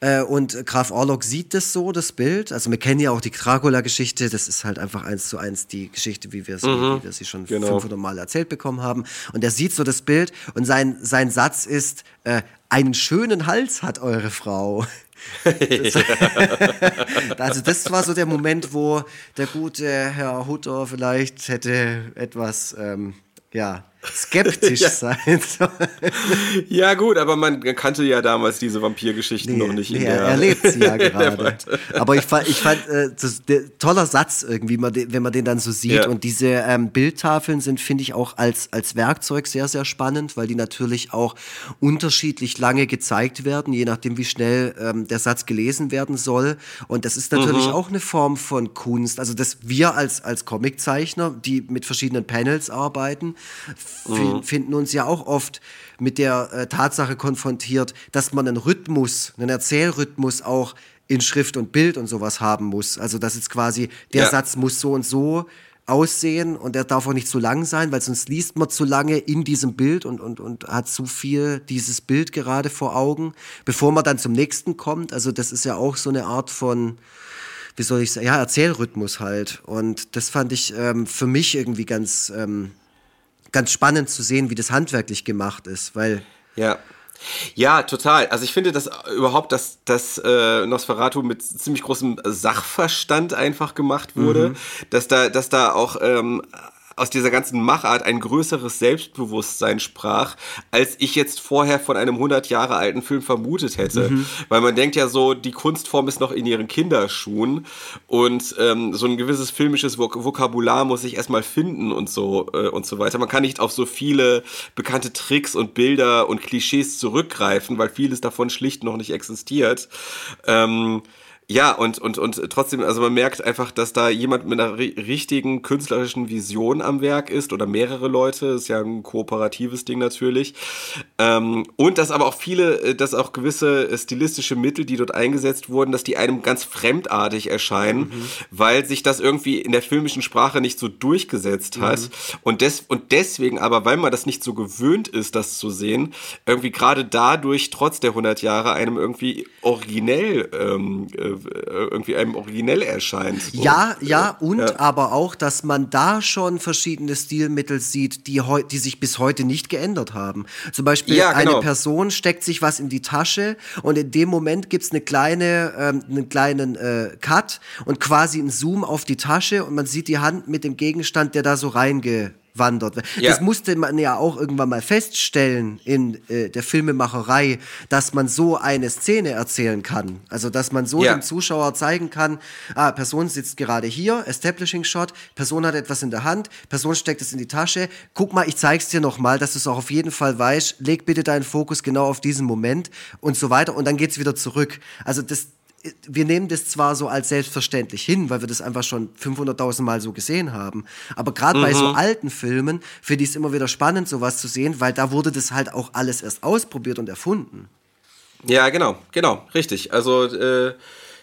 Äh, und Graf Orlok sieht das so, das Bild. Also wir kennen ja auch die Dracula-Geschichte. Das ist halt einfach eins zu eins die Geschichte, wie wir sie, wie wir sie schon genau. 500 Mal erzählt bekommen haben. Und er sieht so das Bild und sein, sein Satz ist, äh, einen schönen Hals hat eure Frau. Das, also das war so der Moment, wo der gute Herr Hutter vielleicht hätte etwas, ähm, ja, skeptisch sein sollen. Ja, gut, aber man kannte ja damals diese Vampirgeschichten noch nicht. in nee, der, er erlebt sie ja in gerade. Aber ich fand, ich fand äh, das, der, toller Satz irgendwie, wenn man den dann so sieht. Ja. Und diese ähm, Bildtafeln sind, finde ich, auch als, als Werkzeug sehr, sehr spannend, weil die natürlich auch unterschiedlich lange gezeigt werden, je nachdem, wie schnell ähm, der Satz gelesen werden soll. Und das ist natürlich Mhm. auch eine Form von Kunst. Also, dass wir als, als Comiczeichner, die mit verschiedenen Panels arbeiten, fi- finden uns ja auch oft mit der äh, Tatsache konfrontiert, dass man einen Rhythmus, einen Erzählrhythmus auch in Schrift und Bild und sowas haben muss. Also dass jetzt quasi der Ja. Satz muss so und so aussehen und der darf auch nicht zu lang sein, weil sonst liest man zu lange in diesem Bild und, und, und hat zu viel dieses Bild gerade vor Augen, bevor man dann zum nächsten kommt. Also das ist ja auch so eine Art von, wie soll ich sagen, ja, Erzählrhythmus halt. Und das fand ich ähm, für mich irgendwie ganz, ähm, ganz spannend zu sehen, wie das handwerklich gemacht ist, weil Ja. Ja, total. Also ich finde, dass überhaupt, dass, dass äh, Nosferatu mit ziemlich großem Sachverstand einfach gemacht wurde, Mhm. dass da, dass da auch ähm, aus dieser ganzen Machart ein größeres Selbstbewusstsein sprach, als ich jetzt vorher von einem 100 Jahre alten Film vermutet hätte. Mhm. Weil man denkt ja so, die Kunstform ist noch in ihren Kinderschuhen und ähm, so ein gewisses filmisches Vok Vokabular muss sich erstmal finden und so äh, und so weiter. Man kann nicht auf so viele bekannte Tricks und Bilder und Klischees zurückgreifen, weil vieles davon schlicht noch nicht existiert. Ähm, ja, und, und, und trotzdem, also man merkt einfach, dass da jemand mit einer ri richtigen künstlerischen Vision am Werk ist oder mehrere Leute, ist ja ein kooperatives Ding natürlich. Ähm, und dass aber auch viele, äh, dass auch gewisse äh, stilistische Mittel, die dort eingesetzt wurden, dass die einem ganz fremdartig erscheinen, weil sich das irgendwie in der filmischen Sprache nicht so durchgesetzt hat. Und, des, und deswegen aber, weil man das nicht so gewöhnt ist, das zu sehen, irgendwie gerade dadurch, trotz der 100 Jahre, einem irgendwie originell, ähm, äh, irgendwie einem originell erscheint. So. Ja, ja, und Ja. aber auch, dass man da schon verschiedene Stilmittel sieht, die, die sich bis heute nicht geändert haben. Zum Beispiel Ja, genau. eine Person steckt sich was in die Tasche und in dem Moment gibt's eine kleine, ähm, einen kleinen äh, Cut und quasi einen Zoom auf die Tasche und man sieht die Hand mit dem Gegenstand, der da so reingewandert wird. Ja. Das musste man ja auch irgendwann mal feststellen in äh, der Filmemacherei, dass man so eine Szene erzählen kann. Also, dass man so Ja. dem Zuschauer zeigen kann, ah, Person sitzt gerade hier, Establishing Shot, Person hat etwas in der Hand, Person steckt es in die Tasche. Guck mal, ich zeig's dir nochmal, dass du es auch auf jeden Fall weißt. Leg bitte deinen Fokus genau auf diesen Moment und so weiter und dann geht's wieder zurück. Also das wir nehmen das zwar so als selbstverständlich hin, weil wir das einfach schon 500.000 Mal so gesehen haben, aber gerade bei so alten Filmen finde ich es immer wieder spannend, sowas zu sehen, weil da wurde das halt auch alles erst ausprobiert und erfunden. Ja, genau, genau, richtig. Also, äh,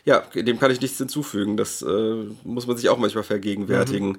ja, dem kann ich nichts hinzufügen. Das äh, muss man sich auch manchmal vergegenwärtigen.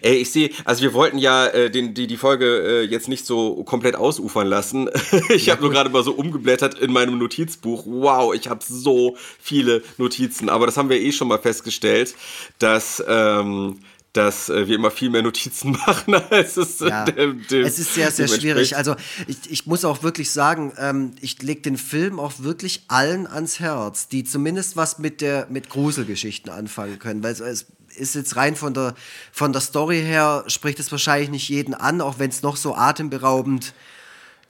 Ey, ich sehe, also wir wollten ja äh, den, die, die Folge äh, jetzt nicht so komplett ausufern lassen. ich habe nur gerade mal so umgeblättert in meinem Notizbuch. Wow, ich habe so viele Notizen. Aber das haben wir eh schon mal festgestellt, dass... Ähm, dass äh, wir immer viel mehr Notizen machen, als es Ja, dem, dem, es ist sehr, sehr schwierig. Also ich, ich muss auch wirklich sagen, ähm, ich lege den Film auch wirklich allen ans Herz, die zumindest was mit der mit Gruselgeschichten anfangen können, weil es, es ist jetzt rein von der von der Story her spricht es wahrscheinlich nicht jeden an, auch wenn es noch so atemberaubend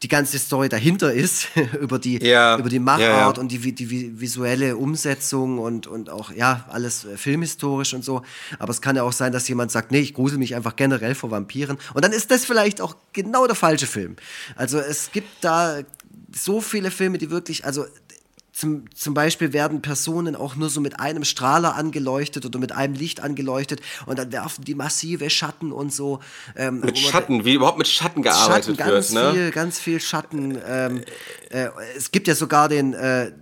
die ganze Story dahinter ist, über die, Ja. über die Machart Ja, ja. und die, die vi- visuelle Umsetzung und, und auch, ja, alles äh, filmhistorisch und so. Aber es kann ja auch sein, dass jemand sagt, nee, ich grusel mich einfach generell vor Vampiren. Und dann ist das vielleicht auch genau der falsche Film. Also es gibt da so viele Filme, die wirklich, also zum, zum Beispiel werden Personen auch nur so mit einem Strahler angeleuchtet oder mit einem Licht angeleuchtet und dann werfen die massive Schatten und so. Ähm, Mit man- Schatten, wie überhaupt mit Schatten gearbeitet Schatten, ganz wird, ne? viel, ganz viel Schatten. Ähm, äh, es gibt ja sogar den, äh,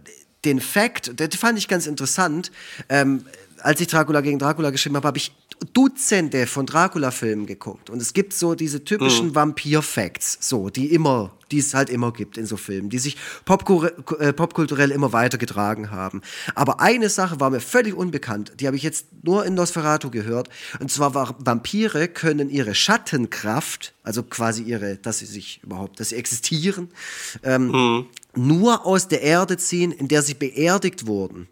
den Fact, den fand ich ganz interessant. Ähm, als ich Dracula gegen Dracula geschrieben habe, habe ich Dutzende von Dracula-Filmen geguckt. Und es gibt so diese typischen Mhm. Vampir-Facts, so, die immer, die es halt immer gibt in so Filmen, die sich popkulturell äh, popkulturell immer weitergetragen haben. Aber eine Sache war mir völlig unbekannt, die habe ich jetzt nur in Nosferatu gehört. Und zwar war, Vampire können ihre Schattenkraft, also quasi ihre, dass sie sich überhaupt, dass sie existieren, ähm, nur aus der Erde ziehen, in der sie beerdigt wurden.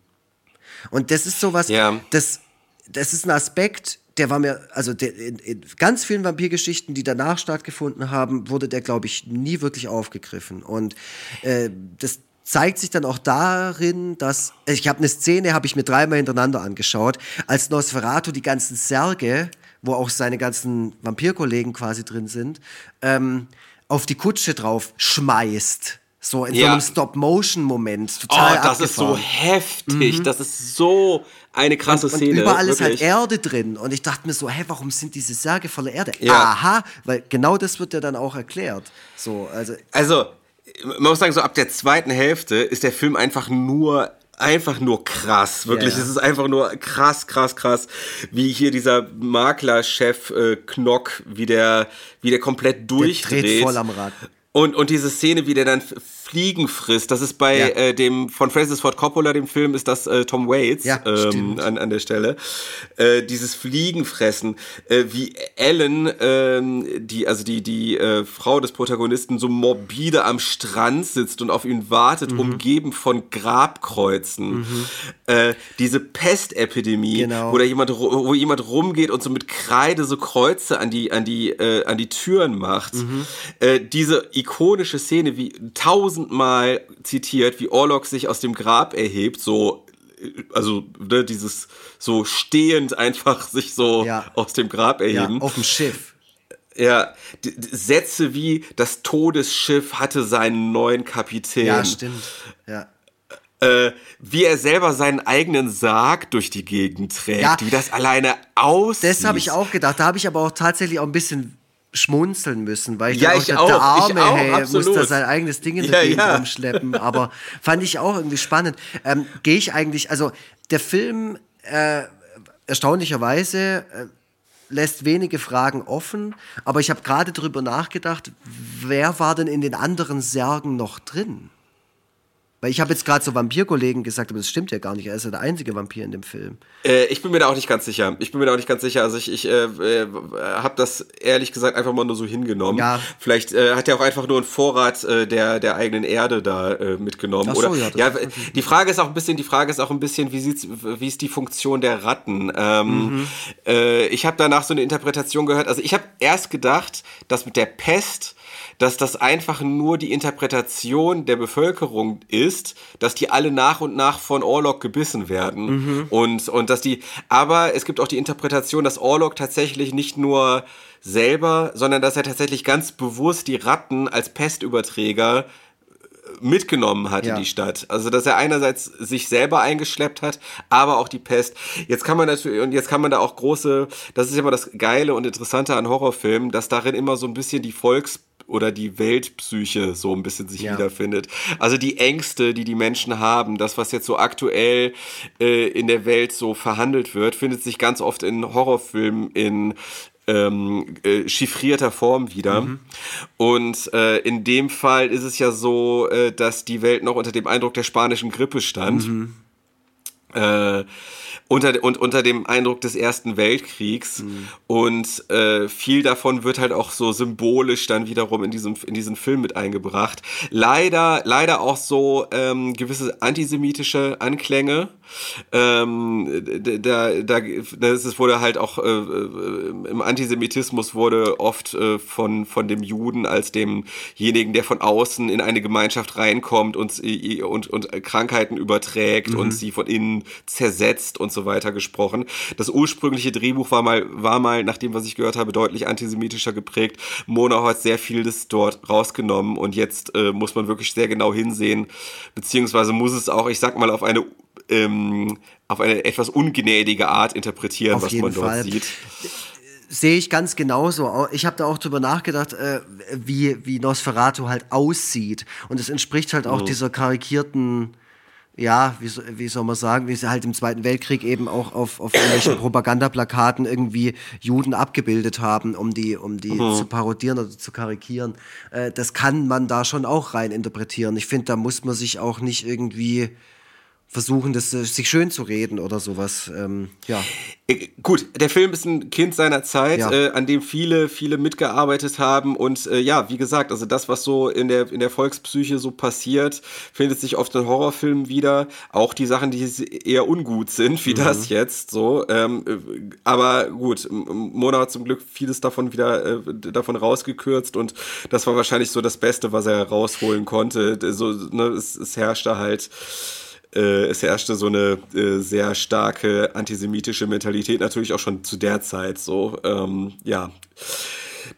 Und das ist sowas, Ja. das, das ist ein Aspekt, der war mir, also der, in, in ganz vielen Vampirgeschichten, die danach stattgefunden haben, wurde der, glaube ich, nie wirklich aufgegriffen. Und äh, das zeigt sich dann auch darin, dass ich habe eine Szene, habe ich mir dreimal hintereinander angeschaut, als Nosferatu die ganzen Särge, wo auch seine ganzen Vampirkollegen quasi drin sind, ähm, auf die Kutsche drauf schmeißt. So in so Ja. einem Stop-Motion-Moment. Oh, Total das ist so abgefahren. heftig. Das ist so eine krasse Und Szene. überall ist halt wirklich. Erde drin. Und ich dachte mir so, hä, warum sind diese Särge voller Erde? Ja. Aha, weil genau das wird ja dann auch erklärt. So, also Also, man muss sagen, so ab der zweiten Hälfte ist der Film einfach nur einfach nur krass, wirklich. Ja. Es ist einfach nur krass, krass, krass, wie hier dieser Maklerchef äh, Knock, wie der, wie der komplett durchdreht. dreht voll am Rad. Und, und diese Szene, wie der dann Fliegen frisst, das ist bei Ja. äh, dem von Francis Ford Coppola, dem Film, ist das äh, Tom Waits Ja, ähm, an, an der Stelle. Äh, dieses Fliegenfressen, äh, wie Ellen, ähm, die, also die, die äh, Frau des Protagonisten, so morbide am Strand sitzt und auf ihn wartet, Mhm. umgeben von Grabkreuzen. Äh, diese Pestepidemie, Genau. wo da jemand, wo jemand rumgeht und so mit Kreide so Kreuze an die, an die, äh, an die Türen macht. Mhm. Äh, diese ikonische Szene, wie tausendmal zitiert, wie Orlok sich aus dem Grab erhebt, so, äh, also ne, dieses so stehend einfach sich so Ja. aus dem Grab ja, erheben. auf dem Schiff. Ja, d- Sätze wie das Todesschiff hatte seinen neuen Kapitän. Ja, stimmt. Ja. Äh, wie er selber seinen eigenen Sarg durch die Gegend trägt, Ja. wie das alleine aussieht. Das habe ich auch gedacht. Da habe ich aber auch tatsächlich auch ein bisschen schmunzeln müssen, weil ich Ja, dann auch ich dachte, auch, der Arme, auch, hey, muss da sein eigenes Ding in der Ja, Gegend ja. rumschleppen. Aber fand ich auch irgendwie spannend. Ähm, Gehe ich eigentlich, also der Film äh, erstaunlicherweise äh, lässt wenige Fragen offen, aber ich habe gerade darüber nachgedacht, wer war denn in den anderen Särgen noch drin? Weil ich habe jetzt gerade so Vampirkollegen gesagt, aber das stimmt ja gar nicht. Er ist ja der einzige Vampir in dem Film. Äh, ich bin mir da auch nicht ganz sicher. Ich bin mir da auch nicht ganz sicher. Also ich, ich äh, äh, habe das ehrlich gesagt einfach mal nur so hingenommen. Ja. Vielleicht äh, hat er auch einfach nur einen Vorrat äh, der der eigenen Erde da äh, mitgenommen. Ach so, Oder ja, ja, die Frage ist auch ein bisschen, die Frage ist auch ein bisschen, wie sieht's, wie ist die Funktion der Ratten? Ähm, Mhm. ich habe danach so eine Interpretation gehört. Also ich habe erst gedacht, dass mit der Pest dass das einfach nur die Interpretation der Bevölkerung ist, dass die alle nach und nach von Orlok gebissen werden und und dass die aber es gibt auch die Interpretation, dass Orlok tatsächlich nicht nur selber, sondern dass er tatsächlich ganz bewusst die Ratten als Pestüberträger mitgenommen hat Ja. in die Stadt. Also dass er einerseits sich selber eingeschleppt hat, aber auch die Pest. Jetzt kann man natürlich und jetzt kann man da auch große, das ist immer das geile und interessante an Horrorfilmen, dass darin immer so ein bisschen die Volks oder die Weltpsyche so ein bisschen sich Ja. wiederfindet. Also die Ängste, die die Menschen haben, das, was jetzt so aktuell äh, in der Welt so verhandelt wird, findet sich ganz oft in Horrorfilmen in ähm, äh, chiffrierter Form wieder. Und äh, in dem Fall ist es ja so, äh, dass die Welt noch unter dem Eindruck der spanischen Grippe stand. Äh, unter, und unter dem Eindruck des Ersten Weltkriegs. Und äh, viel davon wird halt auch so symbolisch dann wiederum in diesem in diesen Film mit eingebracht. Leider, leider auch so ähm, gewisse antisemitische Anklänge. Ähm, da, da, das wurde halt auch äh, äh, im Antisemitismus wurde oft äh, von, von dem Juden als demjenigen, der von außen in eine Gemeinschaft reinkommt und, und, und Krankheiten überträgt mhm. und sie von innen zersetzt und so weiter gesprochen. Das ursprüngliche Drehbuch war mal, war mal, nach dem, was ich gehört habe, deutlich antisemitischer geprägt. Mona hat sehr vieles dort rausgenommen und jetzt äh, muss man wirklich sehr genau hinsehen, beziehungsweise muss es auch, ich sag mal, auf eine ähm, auf eine etwas ungnädige Art interpretieren, auf was man dort Fall. sieht. Sehe ich ganz genauso. Ich habe da auch drüber nachgedacht, äh, wie, wie Nosferatu halt aussieht. Und es entspricht halt auch mhm. dieser karikierten ja, wie, wie soll man sagen, wie sie halt im Zweiten Weltkrieg eben auch auf, auf irgendwelchen Propagandaplakaten irgendwie Juden abgebildet haben, um die, um die mhm. zu parodieren oder zu karikieren. Äh, das kann man da schon auch rein interpretieren. Ich finde, da muss man sich auch nicht irgendwie versuchen, das äh, sich schön zu reden oder sowas. Ähm, ja. Äh, gut, der Film ist ein Kind seiner Zeit, ja. äh, an dem viele, viele mitgearbeitet haben und äh, ja, wie gesagt, also das, was so in der in der Volkspsyche so passiert, findet sich oft in Horrorfilmen wieder. Auch die Sachen, die eher ungut sind, wie mhm. das jetzt. So, ähm, äh, aber gut, Mona hat zum Glück vieles davon wieder äh, davon rausgekürzt und das war wahrscheinlich so das Beste, was er rausholen konnte. So, ne, es, es herrschte halt äh, es herrschte so eine äh, sehr starke antisemitische Mentalität, natürlich auch schon zu der Zeit so. Ähm, ja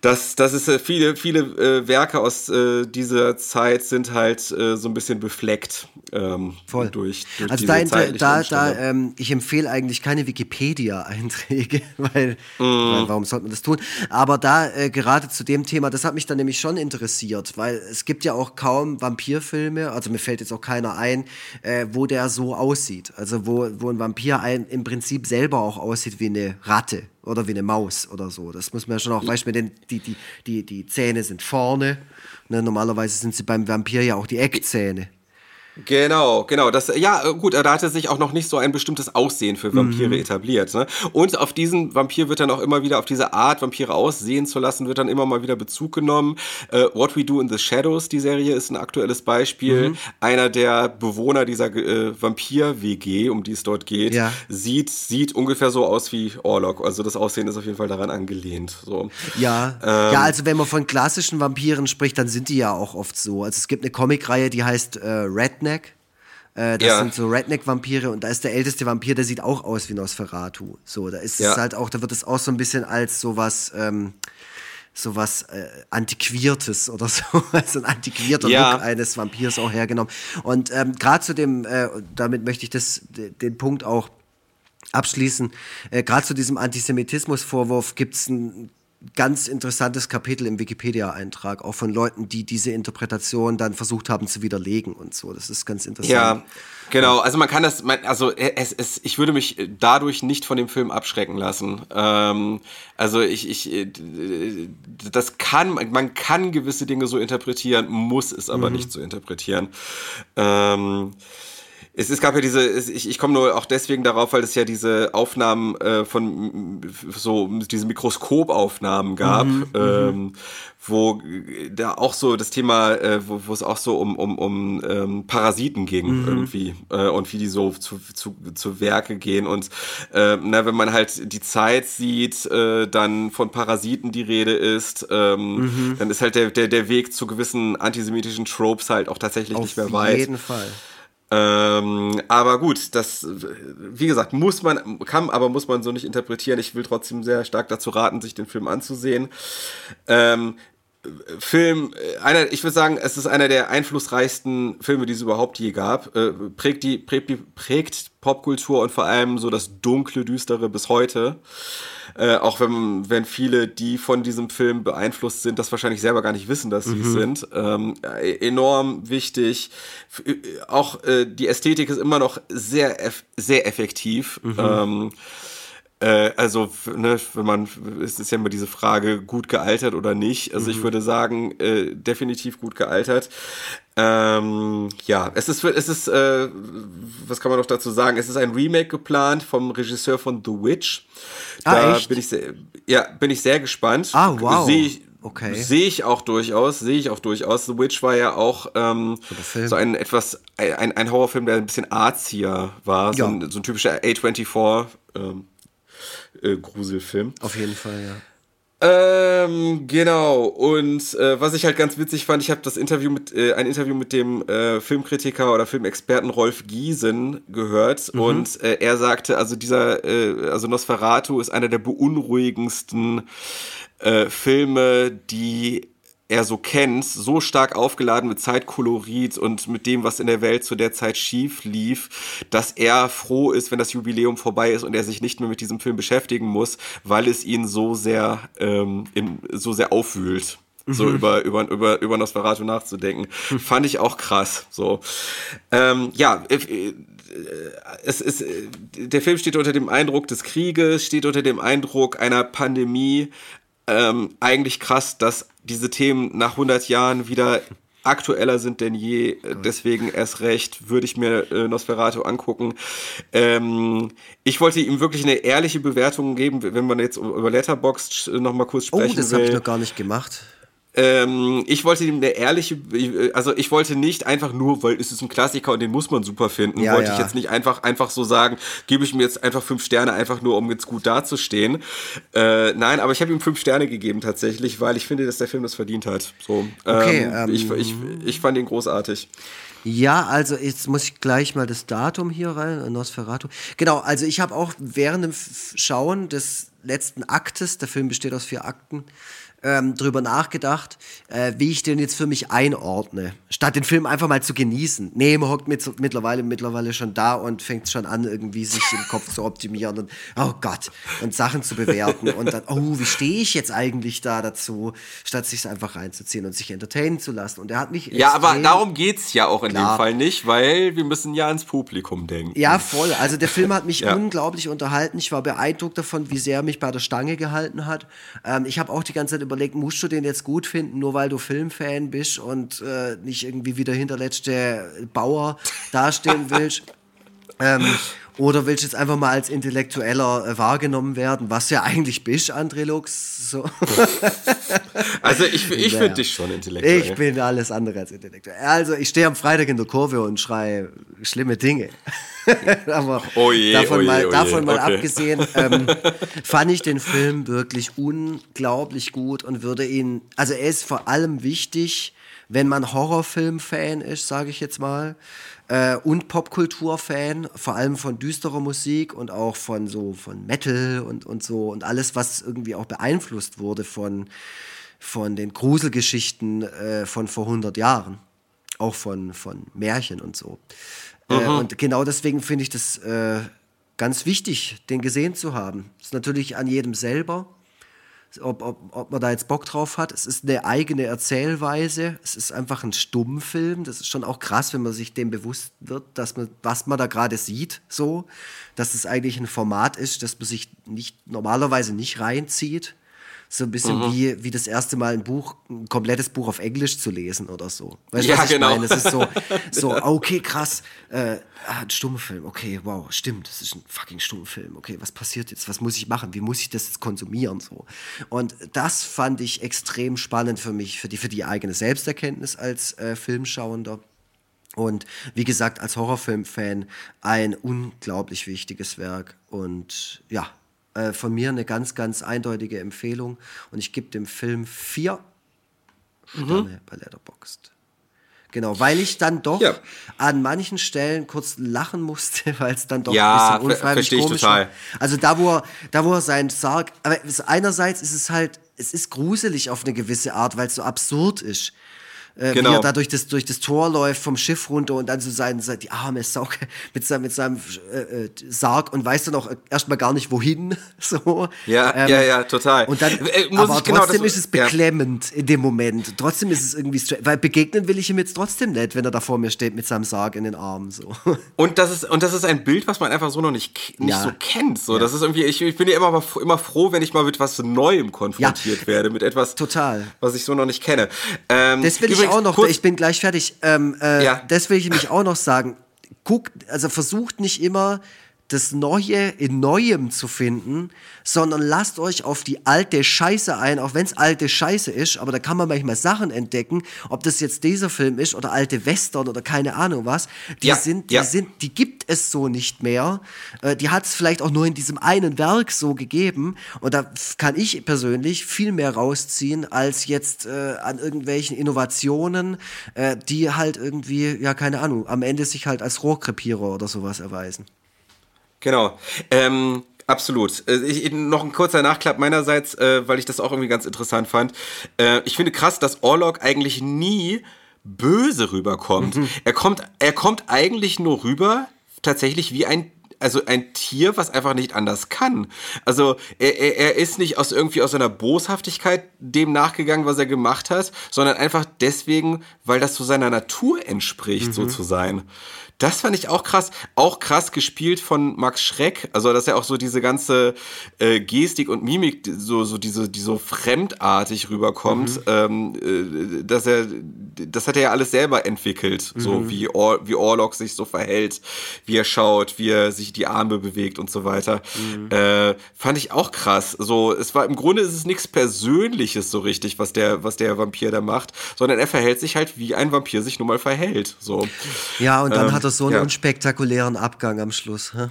das, das ist äh, viele, viele äh, Werke aus äh, dieser Zeit sind halt äh, so ein bisschen befleckt ähm, Voll. durch, durch also diese da, da, da ähm, ich empfehle eigentlich keine Wikipedia-Einträge, weil, mm. weil, warum sollte man das tun? Aber da äh, gerade zu dem Thema, das hat mich dann nämlich schon interessiert, weil es gibt ja auch kaum Vampirfilme, also mir fällt jetzt auch keiner ein, äh, wo der so aussieht. Also wo, wo ein Vampir ein, im Prinzip selber auch aussieht wie eine Ratte oder wie eine Maus oder so. Das muss man ja schon auch, weißt du, die, die, die, die Zähne sind vorne. Ne? Normalerweise sind sie beim Vampir ja auch die Eckzähne. Genau, genau. Das, ja, gut, da hatte sich auch noch nicht so ein bestimmtes Aussehen für Vampire mhm. etabliert. Ne? Und auf diesen Vampir wird dann auch immer wieder, auf diese Art, Vampire aussehen zu lassen, wird dann immer mal wieder Bezug genommen. Äh, What We Do in the Shadows, die Serie, ist ein aktuelles Beispiel. Mhm. Einer der Bewohner dieser äh, Vampir-WG, um die es dort geht, ja. sieht, sieht ungefähr so aus wie Orlok. Also das Aussehen ist auf jeden Fall daran angelehnt. So. Ja. Ähm, ja, also wenn man von klassischen Vampiren spricht, dann sind die ja auch oft so. Also es gibt eine Comicreihe, die heißt äh, Red Redneck. Äh, das ja. sind so Redneck-Vampire und da ist der älteste Vampir, der sieht auch aus wie Nosferatu. So, da ist ja. es halt auch, da wird es auch so ein bisschen als sowas, ähm, sowas äh, Antiquiertes oder so, also ein antiquierter ja. Look eines Vampirs auch hergenommen. Und ähm, gerade zu dem, äh, damit möchte ich das, den Punkt auch abschließen, äh, gerade zu diesem Antisemitismusvorwurf gibt es ein ganz interessantes Kapitel im Wikipedia-Eintrag, auch von Leuten, die diese Interpretation dann versucht haben zu widerlegen und so. Das ist ganz interessant. Ja, genau. Also man kann das, also es, es, ich würde mich dadurch nicht von dem Film abschrecken lassen. Ähm, also ich, ich, äh, das kann, man kann gewisse Dinge so interpretieren, muss es aber mhm. nicht so interpretieren. Ähm, es, es gab ja diese, es, ich, ich komme nur auch deswegen darauf, weil es ja diese Aufnahmen äh, von so diese Mikroskopaufnahmen gab, mhm, mhm, ähm, wo da auch so das Thema, äh, wo, wo es auch so um, um, um ähm, Parasiten ging mhm. irgendwie äh, und wie die so zu, zu, zu Werke gehen und äh, na, wenn man halt die Zeit sieht, äh, dann von Parasiten die Rede ist, ähm, mhm. dann ist halt der, der, der Weg zu gewissen antisemitischen Tropes halt auch tatsächlich Auf nicht mehr weit. Auf jeden Fall. Ähm, aber gut, das, wie gesagt, muss man, kann, aber muss man so nicht interpretieren. Ich will trotzdem sehr stark dazu raten, sich den Film anzusehen. Ähm, Film, einer, ich würde sagen, es ist einer der einflussreichsten Filme, die es überhaupt je gab. Äh, prägt die, prägt, prägt Popkultur und vor allem so das dunkle, düstere bis heute. Äh, auch wenn, wenn viele, die von diesem Film beeinflusst sind, das wahrscheinlich selber gar nicht wissen, dass sie es mhm. sind. Ähm, äh, enorm wichtig. Äh, auch äh, die Ästhetik ist immer noch sehr, sehr effektiv. Mhm. Ähm, äh, also, ne, wenn man, es ist ja immer diese Frage, gut gealtert oder nicht. Also, mhm. ich würde sagen, äh, definitiv gut gealtert. Ähm, ja, es ist, es ist, äh, was kann man noch dazu sagen? Es ist ein Remake geplant vom Regisseur von The Witch. Ah, da echt? bin ich sehr, ja, bin ich sehr gespannt. Ah, wow. Sehe ich, Okay. Sehe ich auch durchaus, sehe ich auch durchaus. The Witch war ja auch ähm, so ein etwas, ein, ein Horrorfilm, der ein bisschen arzier war. So, Ja. ein, so ein typischer A24 ähm, äh, Gruselfilm. Auf jeden Fall, ja. Ähm, genau. Und äh, was ich halt ganz witzig fand, ich habe das Interview mit äh, ein Interview mit dem äh, Filmkritiker oder Filmexperten Rolf Giesen gehört und äh, er sagte, also dieser, äh, also Nosferatu ist einer der beunruhigendsten äh, Filme, die er so kennt, so stark aufgeladen mit Zeitkolorit und mit dem, was in der Welt zu der Zeit schief lief, dass er froh ist, wenn das Jubiläum vorbei ist und er sich nicht mehr mit diesem Film beschäftigen muss, weil es ihn so sehr, ähm, in, so sehr aufwühlt. So über, über, über, über Nosferatu nachzudenken. Fand ich auch krass. So. Ähm, ja, äh, äh, es ist, äh, der Film steht unter dem Eindruck des Krieges, steht unter dem Eindruck einer Pandemie. Ähm, eigentlich krass, dass diese Themen nach 100 Jahren wieder aktueller sind denn je. Äh, Deswegen erst recht würde ich mir äh, Nosferatu angucken. Ähm, ich wollte ihm wirklich eine ehrliche Bewertung geben, wenn man jetzt über Letterboxd noch mal kurz Oh, sprechen das will. habe ich noch gar nicht gemacht. Ähm, ich wollte ihm eine ehrliche, also ich wollte nicht einfach nur, weil es ist ein Klassiker und den muss man super finden, Ja, wollte ja. ich jetzt nicht einfach einfach so sagen, gebe ich mir jetzt einfach fünf Sterne, einfach nur um jetzt gut dazustehen. Äh, nein, aber ich habe ihm fünf Sterne gegeben tatsächlich, weil ich finde, dass der Film das verdient hat. So, Okay, ähm, ähm, ich, ich, ich fand ihn großartig. Ja, also jetzt muss ich gleich mal das Datum hier rein, äh, Nosferatu. Genau, also ich habe auch während dem Schauen des letzten Aktes, der Film besteht aus vier Akten, ähm, drüber nachgedacht, äh, wie ich den jetzt für mich einordne. Statt den Film einfach mal zu genießen. Nee, man hockt mit, mittlerweile, mittlerweile schon da und fängt schon an, irgendwie sich im Kopf zu optimieren und, oh Gott, und Sachen zu bewerten und dann, oh, wie stehe ich jetzt eigentlich da dazu, statt sich einfach reinzuziehen und sich entertainen zu lassen. Und er hat mich Ja, aber darum geht's ja auch in Klar. dem Fall nicht, weil wir müssen ja ans Publikum denken. Ja, voll. Also der Film hat mich Ja. unglaublich unterhalten. Ich war beeindruckt davon, wie sehr er mich bei der Stange gehalten hat. Ähm, ich habe auch die ganze Zeit überlegt, musst du den jetzt gut finden, nur weil du Filmfan bist und äh, nicht irgendwie wie der hinterletzte Bauer dastehen willst. ähm, oder willst du jetzt einfach mal als Intellektueller äh, wahrgenommen werden, was ja eigentlich bist, André Lux? So. Also ich, ich finde dich schon intellektuell. Ich bin alles andere als intellektuell. Also ich stehe am Freitag in der Kurve und schreie schlimme Dinge. Aber Oh je, davon oh je, mal, oh je. davon mal Okay. abgesehen, ähm, fand ich den Film wirklich unglaublich gut und würde ihn, also er ist vor allem wichtig, wenn man Horrorfilm-Fan ist, sage ich jetzt mal, äh, und Popkultur-Fan, vor allem von düsterer Musik und auch von so von Metal und, und so und alles, was irgendwie auch beeinflusst wurde von von den Gruselgeschichten äh, von vor 100 Jahren. Auch von, von Märchen und so. Äh, und genau deswegen finde ich das äh, ganz wichtig, den gesehen zu haben. ist natürlich an jedem selber, ob, ob, ob man da jetzt Bock drauf hat. Es ist eine eigene Erzählweise. Es ist einfach ein Stummfilm. Das ist schon auch krass, wenn man sich dem bewusst wird, dass man, was man da gerade sieht, so. Dass es eigentlich ein Format ist, das man sich nicht, normalerweise nicht reinzieht. So ein bisschen Mhm. wie, wie das erste Mal ein Buch, ein komplettes Buch auf Englisch zu lesen oder so. Weißt du, Ja, was ich genau. meine? Es ist so, so okay, krass, äh, ah, ein Stummfilm, okay, wow, stimmt, das ist ein fucking Stummfilm, okay, was passiert jetzt, was muss ich machen, wie muss ich das jetzt konsumieren, so. Und das fand ich extrem spannend für mich, für die, für die eigene Selbsterkenntnis als äh, Filmschauender. Und wie gesagt, als Horrorfilm-Fan ein unglaublich wichtiges Werk. Und ja, äh, von mir eine ganz, ganz eindeutige Empfehlung. Und ich gebe dem Film vier Sterne bei Letterboxd. Genau, weil ich dann doch Ja. an manchen Stellen kurz lachen musste, weil es dann doch Ja, ein bisschen unfreiwillig komisch total. war. Also da, wo er, da, wo er seinen Sarg, aber einerseits ist es halt, es ist gruselig auf eine gewisse Art, weil es so absurd ist. Äh, Wie Genau. er da durch das, durch das Tor läuft, vom Schiff runter und dann so sein, sein die arme Sau mit seinem, mit seinem äh, äh, Sarg und weiß dann auch erstmal gar nicht wohin. So. Ja, Ähm, ja, ja, total. Und dann, Äh, muss aber ich genau trotzdem das- ist es ja. beklemmend in dem Moment. Trotzdem ist es irgendwie, weil begegnen will ich ihm jetzt trotzdem nicht, wenn er da vor mir steht mit seinem Sarg in den Armen. So. Und das ist und das ist ein Bild, was man einfach so noch nicht nicht Ja. so kennt. So, das ist irgendwie. Ich, ich bin ja immer immer froh, wenn ich mal mit was Neuem konfrontiert werde, mit etwas Total. was ich so noch nicht kenne. Ähm, Das will ich übrigens auch noch, kurz- ich bin gleich fertig. Ähm, äh, Ja. Das will ich nämlich auch noch sagen. Guckt, also versucht nicht immer das Neue in Neuem zu finden, sondern lasst euch auf die alte Scheiße ein, auch wenn es alte Scheiße ist, aber da kann man manchmal Sachen entdecken, ob das jetzt dieser Film ist oder alte Western oder keine Ahnung was, die Ja, sind, die ja. sind, die gibt es so nicht mehr. Äh, die hat es vielleicht auch nur in diesem einen Werk so gegeben und da kann ich persönlich viel mehr rausziehen als jetzt äh, an irgendwelchen Innovationen, äh, die halt irgendwie, ja keine Ahnung, am Ende sich halt als Rohrkrepierer oder sowas erweisen. Genau. Ähm, absolut. Äh, Ich, noch ein kurzer Nachklapp meinerseits, äh, weil ich das auch irgendwie ganz interessant fand. Äh, ich finde krass, dass Orlok eigentlich nie böse rüberkommt. Er kommt, er kommt eigentlich nur rüber, tatsächlich wie ein also ein Tier, was einfach nicht anders kann. Also er, er, er ist nicht aus irgendwie aus einer Boshaftigkeit dem nachgegangen, was er gemacht hat, sondern einfach deswegen, weil das zu seiner Natur entspricht, so zu sein. Das fand ich auch krass. Auch krass gespielt von Max Schreck. Also, dass er auch so diese ganze äh, Gestik und Mimik, die so, so diese, die so fremdartig rüberkommt, ähm, äh, dass er, das hat er ja alles selber entwickelt. So wie, Or, wie Orlok sich so verhält, wie er schaut, wie er sich die Arme bewegt und so weiter. Äh, fand ich auch krass. So, es war, im Grunde ist es nichts Persönliches so richtig, was der, was der Vampir da macht, sondern er verhält sich halt, wie ein Vampir sich nun mal verhält. So. Ja, und dann Ähm, hat er so einen ja. unspektakulären Abgang am Schluss. Hä?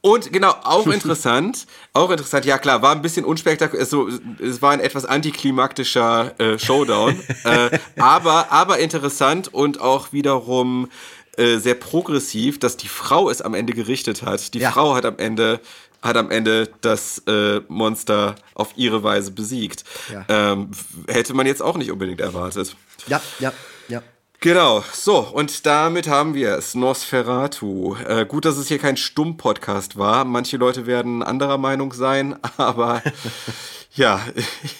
Und genau, auch interessant, auch interessant, ja klar, war ein bisschen unspektakulär, so, es war ein etwas antiklimaktischer äh, Showdown, äh, aber, aber interessant und auch wiederum äh, sehr progressiv, dass die Frau es am Ende gerichtet hat. Die Ja. Frau hat am Ende hat am Ende das äh, Monster auf ihre Weise besiegt. Ja. Ähm, hätte man jetzt auch nicht unbedingt erwartet. Ja, ja, ja. Genau, so, und damit haben wir es. Nosferatu. Äh, gut, dass es hier kein Stumm-Podcast war. Manche Leute werden anderer Meinung sein, aber ja,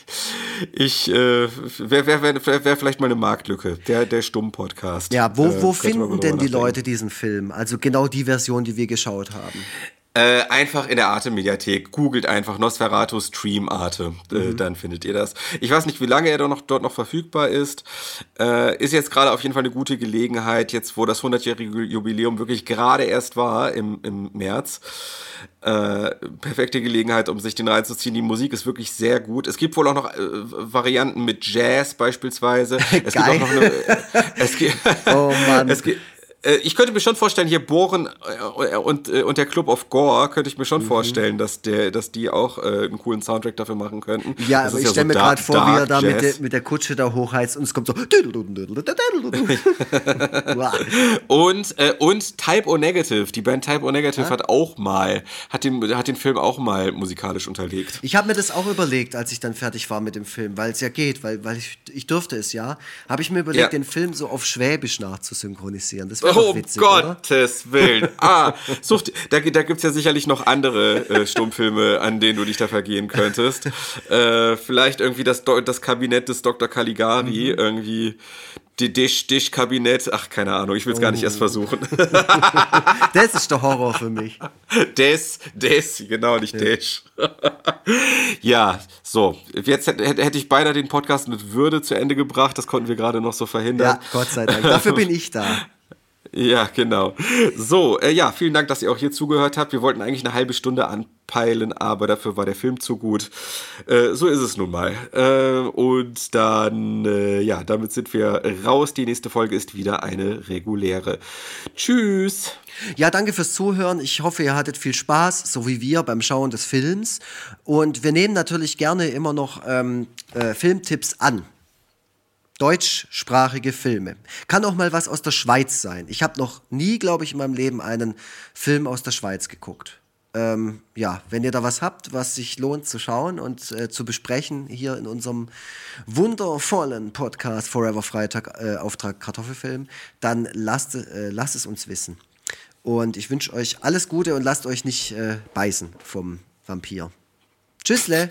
ich, äh, wäre wär, wär, wär, vielleicht mal eine Marktlücke, der, der Stumm-Podcast. Ja, wo, Äh, wo man finden denn die. Leute diesen Film? Also genau die Version, die wir geschaut haben. Äh, einfach in der Arte-Mediathek. Googelt einfach Nosferatu Stream Arte. Äh, Mhm. Dann findet ihr das. Ich weiß nicht, wie lange er dort noch, dort noch verfügbar ist. Äh, ist jetzt gerade auf jeden Fall eine gute Gelegenheit, jetzt wo das 100-jährige Jubiläum wirklich gerade erst war im, im März. Äh, perfekte Gelegenheit, um sich den reinzuziehen. Die Musik ist wirklich sehr gut. Es gibt wohl auch noch äh, Varianten mit Jazz beispielsweise. Es Geil. gibt auch noch eine, es gibt, Oh Mann. es gibt, ich könnte mir schon vorstellen, hier Bohren äh, und, äh, und der Club of Gore könnte ich mir Mhm. schon vorstellen, dass, der, dass die auch äh, einen coolen Soundtrack dafür machen könnten. Ja, Das aber ich stelle so mir gerade vor, wie er da mit der, mit der Kutsche da hochheizt und es kommt so. Und, äh, und Type O Negative, die Band Type O Negative hat auch mal, hat den, hat den Film auch mal musikalisch unterlegt. Ich habe mir das auch überlegt, als ich dann fertig war mit dem Film, weil es ja geht, weil, weil ich, ich durfte es ja, habe ich mir überlegt, Ja. den Film so auf Schwäbisch nachzusynchronisieren. Das wäre Oh, doch um witzig, oder? Gottes Willen. Ah, sucht, da, da gibt's ja sicherlich noch andere äh, Stummfilme, an denen du dich da vergehen könntest. Äh, vielleicht irgendwie das, das Kabinett des Dr. Caligari, Mhm. irgendwie die Dish, Dish Kabinett. Ach, keine Ahnung, ich will's gar nicht Oh. erst versuchen. Das ist der Horror für mich. Des, des, genau, nicht Dish. ja, so. Jetzt hätte, hätte ich beinahe den Podcast mit Würde zu Ende gebracht. Das konnten wir gerade noch so verhindern. Ja, Gott sei Dank. Dafür bin ich da. Ja, genau. So, äh, ja, vielen Dank, dass ihr auch hier zugehört habt. Wir wollten eigentlich eine halbe Stunde anpeilen, aber dafür war der Film zu gut. Äh, so ist es nun mal. Äh, und dann, äh, ja, damit sind wir raus. Die nächste Folge ist wieder eine reguläre. Tschüss. Ja, danke fürs Zuhören. Ich hoffe, ihr hattet viel Spaß, so wie wir beim Schauen des Films. Und wir nehmen natürlich gerne immer noch ähm, äh, Filmtipps an. Deutschsprachige Filme. Kann auch mal was aus der Schweiz sein. Ich habe noch nie, glaube ich, in meinem Leben einen Film aus der Schweiz geguckt. Ähm, ja, wenn ihr da was habt, was sich lohnt zu schauen und äh, zu besprechen, hier in unserem wundervollen Podcast Forever Freitag äh, Auftrag Kartoffelfilm, dann lasst, äh, lasst es uns wissen. Und ich wünsche euch alles Gute und lasst euch nicht äh, beißen vom Vampir. Tschüssle!